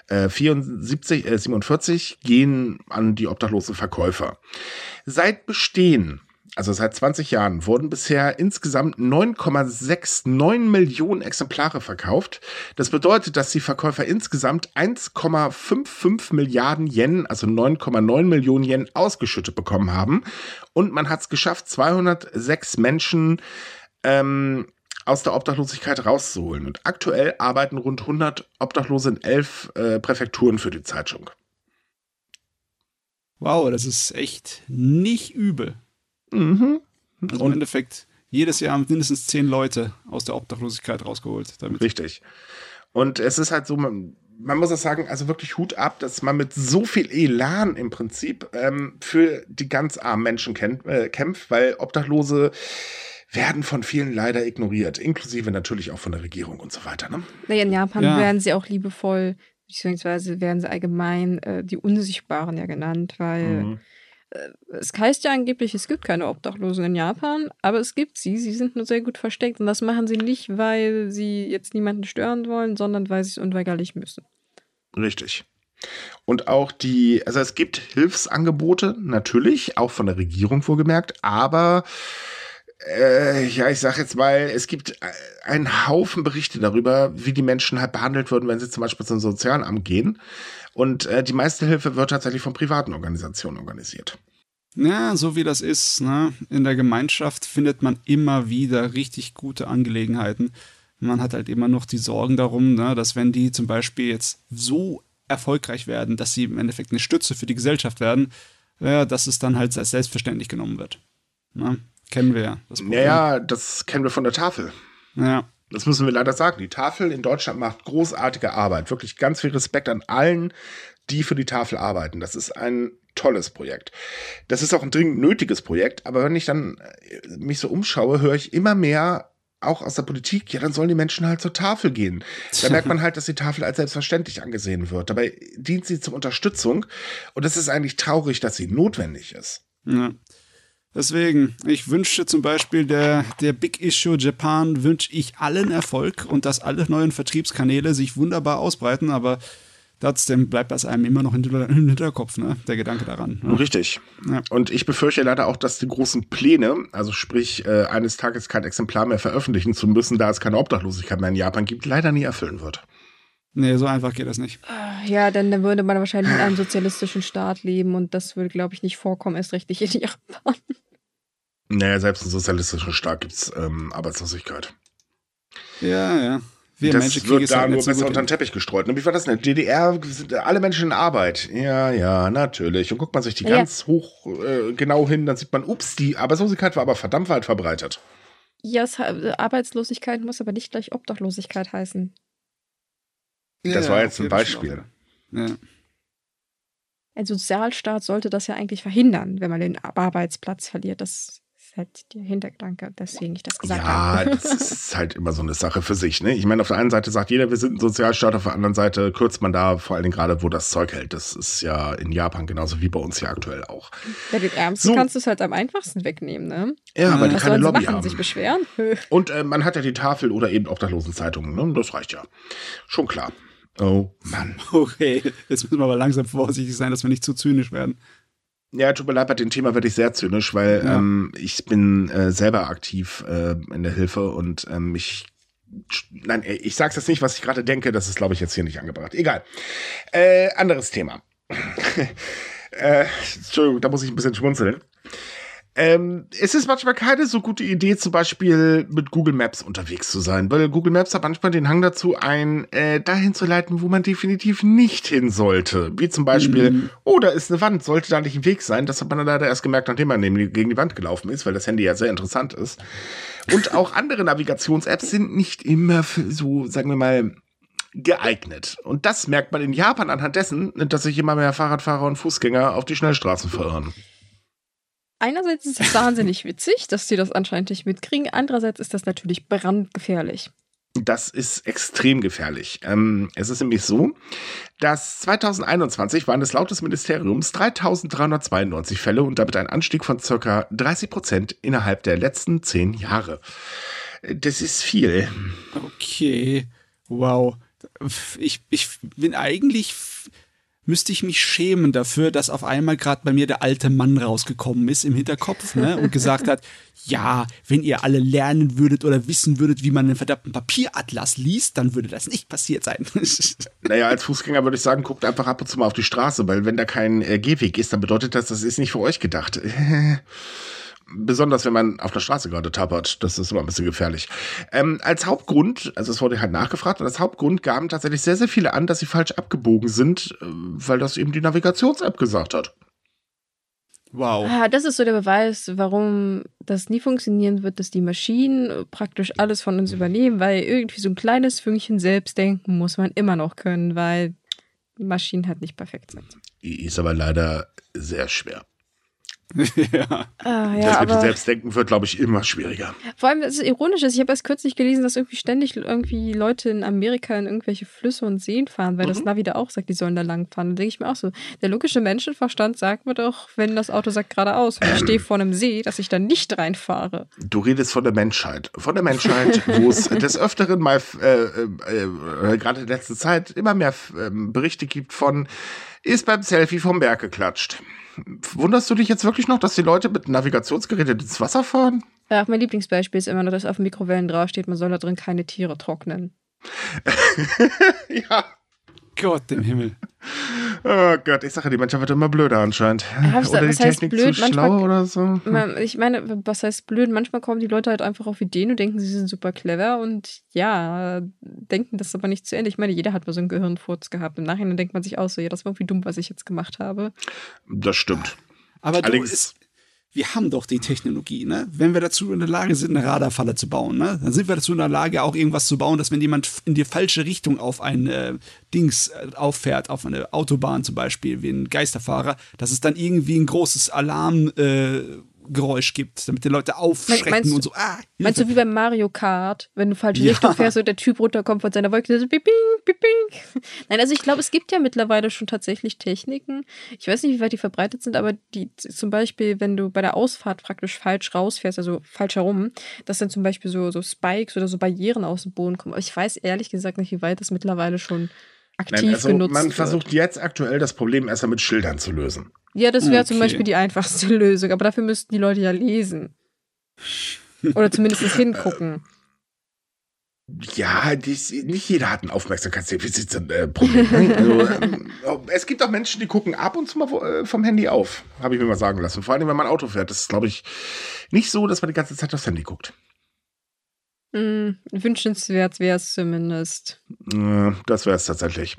äh, 74, äh, 47, gehen an die obdachlosen Verkäufer. Seit Bestehen also seit 20 Jahren, wurden bisher insgesamt 9,69 Millionen Exemplare verkauft. Das bedeutet, dass die Verkäufer insgesamt 1,55 Milliarden Yen, also 9,9 Millionen Yen, ausgeschüttet bekommen haben. Und man hat es geschafft, 206 Menschen ähm, aus der Obdachlosigkeit rauszuholen. Und aktuell arbeiten rund 100 Obdachlose in elf äh, Präfekturen für die Zeitschung. Wow, das ist echt nicht übel. Mhm. Also im Endeffekt, jedes Jahr haben mindestens zehn Leute aus der Obdachlosigkeit rausgeholt. Damit. Richtig. Und es ist halt so, man, man muss auch sagen, also wirklich Hut ab, dass man mit so viel Elan im Prinzip ähm, für die ganz armen Menschen kämpft, äh, kämpft, weil Obdachlose werden von vielen leider ignoriert, inklusive natürlich auch von der Regierung und so weiter. Ne? Naja, in Japan Ja. werden sie auch liebevoll, beziehungsweise werden sie allgemein äh, die Unsichtbaren ja genannt, weil Mhm. es heißt ja angeblich, es gibt keine Obdachlosen in Japan, aber es gibt sie. Sie sind nur sehr gut versteckt und das machen sie nicht, weil sie jetzt niemanden stören wollen, sondern weil sie es unweigerlich müssen. Richtig. Und auch die, also es gibt Hilfsangebote, natürlich, auch von der Regierung wohlgemerkt, aber äh, ja, ich sag jetzt mal, es gibt äh, einen Haufen Berichte darüber, wie die Menschen halt behandelt würden, wenn sie zum Beispiel zum Sozialamt gehen. Und äh, die meiste Hilfe wird tatsächlich von privaten Organisationen organisiert. Ja, so wie das ist, ne? In der Gemeinschaft findet man immer wieder richtig gute Angelegenheiten. Man hat halt immer noch die Sorgen darum, ne, dass wenn die zum Beispiel jetzt so erfolgreich werden, dass sie im Endeffekt eine Stütze für die Gesellschaft werden, ja, dass es dann halt als selbstverständlich genommen wird. Ne? Kennen wir ja. Naja, das kennen wir von der Tafel. Ja. Das müssen wir leider sagen. Die Tafel in Deutschland macht großartige Arbeit. Wirklich ganz viel Respekt an allen, die für die Tafel arbeiten. Das ist ein tolles Projekt. Das ist auch ein dringend nötiges Projekt. Aber wenn ich dann äh, mich so umschaue, höre ich immer mehr auch aus der Politik, ja, dann sollen die Menschen halt zur Tafel gehen. Da merkt man halt, dass die Tafel als selbstverständlich angesehen wird. Dabei dient sie zur Unterstützung. Und es ist eigentlich traurig, dass sie notwendig ist. Ja. Deswegen, ich wünsche zum Beispiel der, der Big Issue Japan, wünsche ich allen Erfolg und dass alle neuen Vertriebskanäle sich wunderbar ausbreiten, aber trotzdem bleibt das einem immer noch im Hinterkopf, ne? der Gedanke daran. Ne? Richtig. Ja. Und ich befürchte leider auch, dass die großen Pläne, also sprich, äh, eines Tages kein Exemplar mehr veröffentlichen zu müssen, da es keine Obdachlosigkeit mehr in Japan gibt, leider nie erfüllen wird. Nee, so einfach geht das nicht. Ja, denn dann würde man wahrscheinlich in einem sozialistischen Staat leben und das würde, glaube ich, nicht vorkommen, erst recht nicht in Japan. Naja, selbst im sozialistischen Staat gibt's ähm, Arbeitslosigkeit. Ja, ja. Wir das Menschen wird es da halt nur so besser unter den. Teppich gestreut. Und wie war das denn? DDR sind alle Menschen in Arbeit. Ja, ja, natürlich. Und guckt man sich die Ja. ganz hoch äh, genau hin, dann sieht man, ups, die Arbeitslosigkeit war aber verdammt weit verbreitet. Ja, es, Arbeitslosigkeit muss aber nicht gleich Obdachlosigkeit heißen. Das Ja, war ja, jetzt okay, ein das Beispiel. Ja. Ein Sozialstaat sollte das ja eigentlich verhindern, wenn man den Arbeitsplatz verliert. Das ist halt der Hintergedanke, deswegen ich das gesagt Ja, habe. das ist halt immer so eine Sache für sich. Ne? Ich meine, auf der einen Seite sagt jeder, wir sind ein Sozialstaat, auf der anderen Seite kürzt man da vor allen Dingen gerade, wo das Zeug hält. Das ist ja in Japan genauso wie bei uns hier aktuell auch. Bei den Ärmsten So. kannst du es halt am einfachsten wegnehmen, ne? Ja, weil die Was keine Lobby machen? haben. Sich beschweren? Und äh, man hat ja die Tafel oder eben Obdachlosenzeitungen. Ne? Das reicht ja. Schon klar. Oh Mann. Okay, jetzt müssen wir aber langsam vorsichtig sein, dass wir nicht zu zynisch werden. Ja, tut mir leid, bei dem Thema werde ich sehr zynisch, weil Ja. ähm, ich bin äh, selber aktiv äh, in der Hilfe und ähm, ich Nein, ich sag's jetzt nicht, was ich gerade denke. Das ist, glaube ich, jetzt hier nicht angebracht. Egal. Äh, anderes Thema. äh, Entschuldigung, da muss ich ein bisschen schmunzeln. Ähm, es ist manchmal keine so gute Idee, zum Beispiel mit Google Maps unterwegs zu sein, weil Google Maps hat manchmal den Hang dazu, ein äh, dahin zu leiten, wo man definitiv nicht hin sollte. Wie zum Beispiel, Mhm. oh, da ist eine Wand, sollte da nicht ein Weg sein. Das hat man dann leider erst gemerkt, nachdem man gegen die Wand gelaufen ist, weil das Handy ja sehr interessant ist. Und auch andere Navigations-Apps sind nicht immer für so, sagen wir mal, geeignet. Und das merkt man in Japan anhand dessen, dass sich immer mehr Fahrradfahrer und Fußgänger auf die Schnellstraßen verirren. Einerseits ist es wahnsinnig witzig, dass sie das anscheinend nicht mitkriegen. Andererseits ist das natürlich brandgefährlich. Das ist extrem gefährlich. Ähm, es ist nämlich so, dass 2021 waren es laut des Ministeriums 3392 Fälle und damit ein Anstieg von circa 30 Prozent innerhalb der letzten zehn Jahre. Das ist viel. Okay, wow. Ich, ich bin eigentlich müsste ich mich schämen dafür, dass auf einmal gerade bei mir der alte Mann rausgekommen ist im Hinterkopf ne, und gesagt hat, ja, wenn ihr alle lernen würdet oder wissen würdet, wie man einen verdammten Papieratlas liest, dann würde das nicht passiert sein. naja, als Fußgänger würde ich sagen, guckt einfach ab und zu mal auf die Straße, weil wenn da kein äh, Gehweg ist, dann bedeutet das, das ist nicht für euch gedacht. besonders wenn man auf der Straße gerade tappert. Das ist immer ein bisschen gefährlich. Ähm, als Hauptgrund, also es wurde halt nachgefragt, und als Hauptgrund gaben tatsächlich sehr, sehr viele an, dass sie falsch abgebogen sind, äh, weil das eben die Navigations-App gesagt hat. Wow. Ah, das ist so der Beweis, warum das nie funktionieren wird, dass die Maschinen praktisch alles von uns übernehmen, weil irgendwie so ein kleines Fünkchen Selbstdenken muss man immer noch können, weil Maschinen halt nicht perfekt sind. Ist aber leider sehr schwer. ja. Ah, ja. Das mit dem Selbstdenken wird, glaube ich, immer schwieriger. Vor allem, das ist ironisch ist, ich habe erst kürzlich gelesen, dass irgendwie ständig irgendwie Leute in Amerika in irgendwelche Flüsse und Seen fahren, weil mhm. das Navi da auch sagt, die sollen da lang fahren. Da denke ich mir auch so, der logische Menschenverstand sagt mir doch, wenn das Auto sagt geradeaus und ich stehe vor einem See, dass ich da nicht reinfahre. Du redest von der Menschheit. Von der Menschheit, wo es des Öfteren mal, äh, äh, äh, gerade in letzter Zeit, immer mehr äh, Berichte gibt von, ist beim Selfie vom Berg geklatscht. Wunderst du dich jetzt wirklich noch, dass die Leute mit Navigationsgeräten ins Wasser fahren? Ja, mein Lieblingsbeispiel ist immer noch, dass auf Mikrowellen draufsteht, man soll da drin keine Tiere trocknen. ja. Gott im Himmel. Oh Gott, ich sage, die Menschheit wird immer blöder anscheinend. Ja, oder die Technik blöd? zu schlau manchmal, oder so. Ich meine, was heißt blöd? Manchmal kommen die Leute halt einfach auf Ideen und denken, sie sind super clever und ja, denken das aber nicht zu Ende. Ich meine, jeder hat mal so einen Gehirnfurz gehabt. Im Nachhinein denkt man sich auch so, ja, das war irgendwie dumm, was ich jetzt gemacht habe. Das stimmt. Aber du, ist, wir haben doch die Technologie, ne? Wenn wir dazu in der Lage sind, eine Radarfalle zu bauen, ne? Dann sind wir dazu in der Lage, auch irgendwas zu bauen, dass wenn jemand in die falsche Richtung auf ein äh, Dings äh, auffährt, auf eine Autobahn zum Beispiel, wie ein Geisterfahrer, dass es dann irgendwie ein großes Alarm äh, Geräusch gibt, damit die Leute aufschrecken meinst, und so. Ah, meinst du wie beim Mario Kart, wenn du falsche ja. Richtung fährst und der Typ runterkommt von seiner Wolke, so bing. Nein, also ich glaube, es gibt ja mittlerweile schon tatsächlich Techniken. Ich weiß nicht, wie weit die verbreitet sind, aber die zum Beispiel, wenn du bei der Ausfahrt praktisch falsch rausfährst, also falsch herum, dass dann zum Beispiel so, so Spikes oder so Barrieren aus dem Boden kommen. Aber ich weiß ehrlich gesagt nicht, wie weit das mittlerweile schon aktiv Nein, also genutzt man wird. Man versucht jetzt aktuell das Problem erstmal mit Schildern zu lösen. Ja, das wäre okay. zum Beispiel die einfachste Lösung, aber dafür müssten die Leute ja lesen. Oder zumindest hingucken. Ja, dies, nicht jeder hat ein Aufmerksamkeitsdefizitproblem. Äh, also, ähm, es gibt auch Menschen, die gucken ab und zu mal äh, vom Handy auf, habe ich mir mal sagen lassen. Vor allem, wenn man Auto fährt. Das ist, glaube ich, nicht so, dass man die ganze Zeit aufs Handy guckt. Mm, wünschenswert wäre es zumindest. Das wäre es tatsächlich.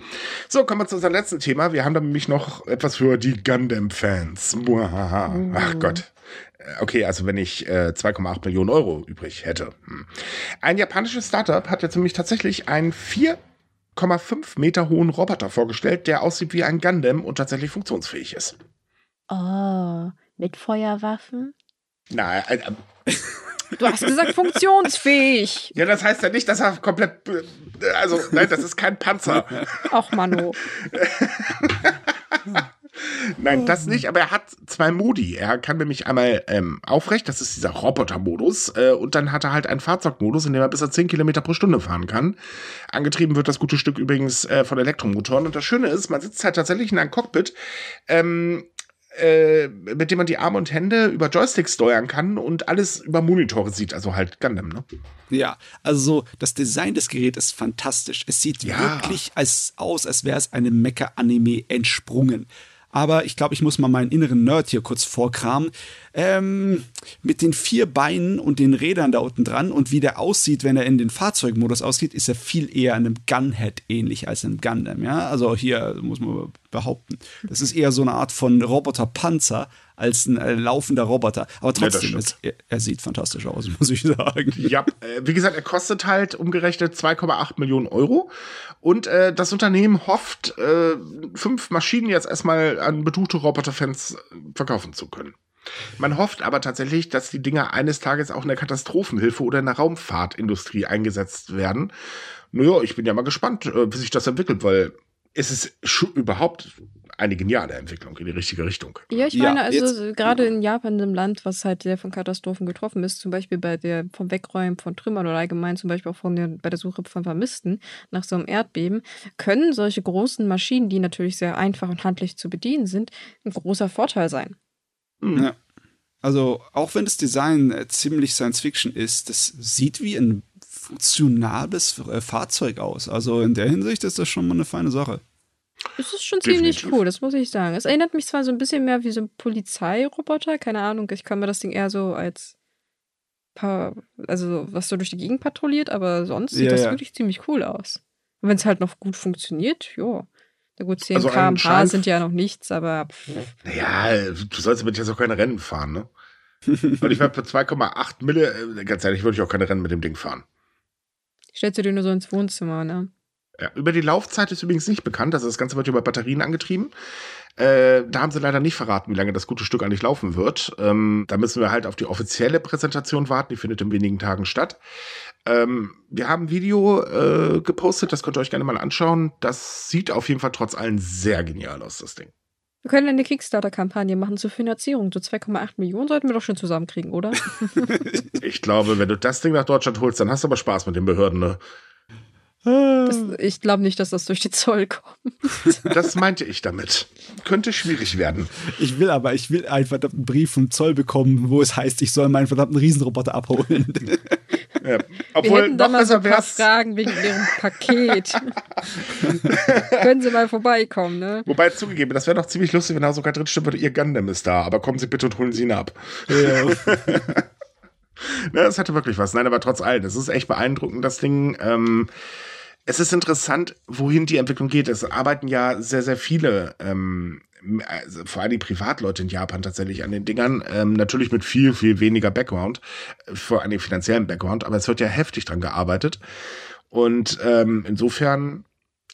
So, kommen wir zu unserem letzten Thema. Wir haben nämlich noch etwas für die Gundam-Fans. Mhm. Ach Gott. Äh, okay, also wenn ich äh, 2,8 Millionen Euro übrig hätte. Hm. Ein japanisches Startup hat jetzt nämlich tatsächlich einen 4,5 Meter hohen Roboter vorgestellt, der aussieht wie ein Gundam und tatsächlich funktionsfähig ist. Oh, mit Feuerwaffen? Nein, äh, Du hast gesagt funktionsfähig. Ja, das heißt ja nicht, dass er komplett. Also, nein, das ist kein Panzer. Ach, Mano. Nein, das nicht, aber er hat zwei Modi. Er kann nämlich einmal ähm, aufrecht, das ist dieser Roboter-Modus, äh, und dann hat er halt einen Fahrzeugmodus, in dem er bis zu 10 Kilometer pro Stunde fahren kann. Angetrieben wird das gute Stück übrigens äh, von Elektromotoren. Und das Schöne ist, man sitzt halt tatsächlich in einem Cockpit, ähm, äh, mit dem man die Arme und Hände über Joysticks steuern kann und alles über Monitore sieht, also halt Gundam, ne? Ja, also das Design des Geräts ist fantastisch. Es sieht ja. wirklich als, aus, als wäre es einem Mecha-Anime entsprungen aber ich glaube, ich muss mal meinen inneren Nerd hier kurz vorkramen. Ähm, mit den vier Beinen und den Rädern da unten dran und wie der aussieht, wenn er in den Fahrzeugmodus ausgeht, ist er viel eher einem Gunhead ähnlich als einem Gundam. Ja, also hier muss man behaupten, das ist eher so eine Art von Roboterpanzer als ein äh, laufender Roboter. Aber trotzdem, ja, es, er, er, sieht fantastisch aus, muss ich sagen. Ja, äh, wie gesagt, er kostet halt umgerechnet 2,8 Millionen Euro. Und äh, das Unternehmen hofft, äh, fünf Maschinen jetzt erstmal an betuchte Roboterfans verkaufen zu können. Man hofft aber tatsächlich, dass die Dinger eines Tages auch in der Katastrophenhilfe oder in der Raumfahrtindustrie eingesetzt werden. Naja, ich bin ja mal gespannt, äh, wie sich das entwickelt, weil ist es überhaupt eine geniale Entwicklung in die richtige Richtung. Ja, ich meine, ja, also gerade in Japan, einem Land, was halt sehr von Katastrophen getroffen ist, zum Beispiel bei der vom Wegräumen von Trümmern oder allgemein zum Beispiel auch von der, bei der Suche von Vermissten nach so einem Erdbeben, können solche großen Maschinen, die natürlich sehr einfach und handlich zu bedienen sind, ein großer Vorteil sein. Mhm. Ja. Also, auch wenn das Design äh, ziemlich Science Fiction ist, das sieht wie ein funktionales äh, Fahrzeug aus. Also in der Hinsicht ist das schon mal eine feine Sache. Es ist schon Definitiv. ziemlich cool, das muss ich sagen. Es erinnert mich zwar so ein bisschen mehr wie so ein Polizeiroboter, keine Ahnung, ich kann mir das Ding eher so als paar, also was so durch die Gegend patrouilliert, aber sonst sieht ja, das ja. wirklich ziemlich cool aus. Und wenn es halt noch gut funktioniert, ja. Na gut, 10 also km/h sind ja noch nichts, aber. Naja, du sollst damit jetzt auch keine Rennen fahren, ne? Und ich werde für 2,8 Mille, äh, ganz ehrlich, würde ich auch keine Rennen mit dem Ding fahren. Stellst du dir nur so ins Wohnzimmer, ne? Ja, über die Laufzeit ist übrigens nicht bekannt. Also das Ganze wird über Batterien angetrieben. Äh, da haben sie leider nicht verraten, wie lange das gute Stück eigentlich laufen wird. Ähm, da müssen wir halt auf die offizielle Präsentation warten. Die findet in wenigen Tagen statt. Ähm, wir haben ein Video äh, gepostet, das könnt ihr euch gerne mal anschauen. Das sieht auf jeden Fall trotz allem sehr genial aus, das Ding. Wir können eine Kickstarter-Kampagne machen zur Finanzierung. So 2,8 Millionen sollten wir doch schon zusammenkriegen, oder? ich glaube, wenn du das Ding nach Deutschland holst, dann hast du aber Spaß mit den Behörden, ne? Das, ich glaube nicht, dass das durch die Zoll kommt. Das meinte ich damit. Könnte schwierig werden. Ich will aber, ich will einfach einen Brief vom Zoll bekommen, wo es heißt, ich soll meinen verdammten Riesenroboter abholen. Ja. Obwohl, Wir hätten da mal so ein paar Fragen wegen Ihrem Paket. Können Sie mal vorbeikommen, ne? Wobei, zugegeben, das wäre doch ziemlich lustig, wenn da sogar drin stimmt, Ihr Gundam ist da, aber kommen Sie bitte und holen Sie ihn ab. Ja. das hatte wirklich was. Nein, aber trotz allem, das ist echt beeindruckend, das Ding. Ähm, es ist interessant, wohin die Entwicklung geht. Es arbeiten ja sehr, sehr viele, ähm, also vor allem die Privatleute in Japan tatsächlich an den Dingern. Ähm, natürlich mit viel, viel weniger Background, äh, vor allem finanziellen Background, aber es wird ja heftig dran gearbeitet. Und ähm, insofern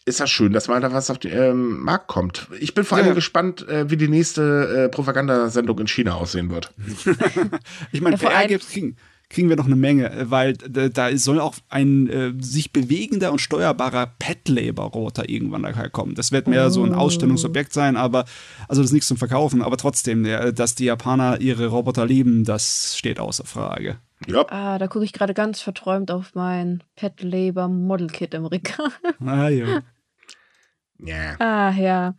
ist das schön, dass mal da was auf den ähm, Markt kommt. Ich bin vor allem ja. gespannt, äh, wie die nächste äh, Propagandasendung in China aussehen wird. ich meine, ja, PR gibt's kriegen kriegen wir noch eine Menge, äh, weil da soll auch ein äh, sich bewegender und steuerbarer Pet-Labor-Roboter irgendwann da kommen. Das wird mehr oh. so ein oh. Ausstellungsobjekt sein, aber also das ist nichts zum Verkaufen, aber trotzdem, der, dass die Japaner ihre Roboter lieben, das steht außer Frage. Ja. Ah, da gucke ich gerade ganz verträumt auf mein Pet Labor Model Kit im Regal. Ah, ja. Ja. Ah, ja.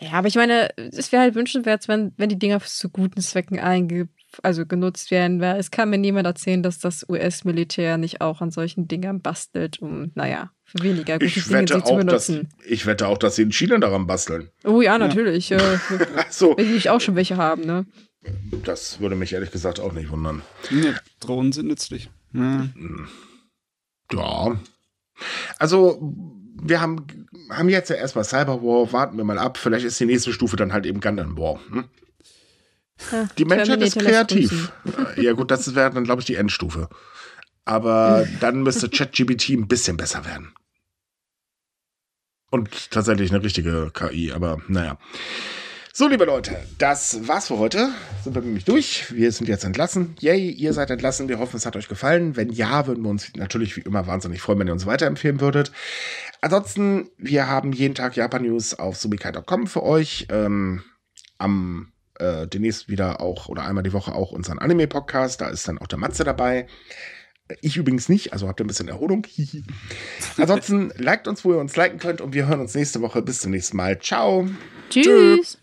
Ja, aber ich meine, es wäre halt wünschenswert, wenn, wenn die Dinger zu guten Zwecken einge also genutzt werden, weil es kann mir niemand erzählen, dass das US-Militär nicht auch an solchen Dingern bastelt, um, naja, für weniger gute ich Dinge sie zu benutzen. Dass, ich wette auch, dass sie in China daran basteln. Oh ja, natürlich. Ja. Äh, so. Will ich auch schon welche haben, ne? Das würde mich ehrlich gesagt auch nicht wundern. Nee, Drohnen sind nützlich. Ja. ja. Also, wir haben, haben jetzt ja erstmal Cyberwar, warten wir mal ab. Vielleicht ist die nächste Stufe dann halt eben Gundam War. Hm? Ja, die Menschheit ist kreativ. Ja, gut, das wäre dann, glaube ich, die Endstufe. Aber dann müsste ChatGBT ein bisschen besser werden. Und tatsächlich eine richtige KI, aber naja. So, liebe Leute, das war's für heute. Sind wir nämlich durch. Wir sind jetzt entlassen. Yay, ihr seid entlassen. Wir hoffen, es hat euch gefallen. Wenn ja, würden wir uns natürlich wie immer wahnsinnig freuen, wenn ihr uns weiterempfehlen würdet. Ansonsten, wir haben jeden Tag Japan News auf subikai.com für euch. Ähm, am äh, demnächst wieder auch oder einmal die Woche auch unseren Anime-Podcast. Da ist dann auch der Matze dabei. Ich übrigens nicht, also habt ihr ein bisschen Erholung. Ansonsten liked uns, wo ihr uns liken könnt und wir hören uns nächste Woche. Bis zum nächsten Mal. Ciao. Tschüss. Tschüss.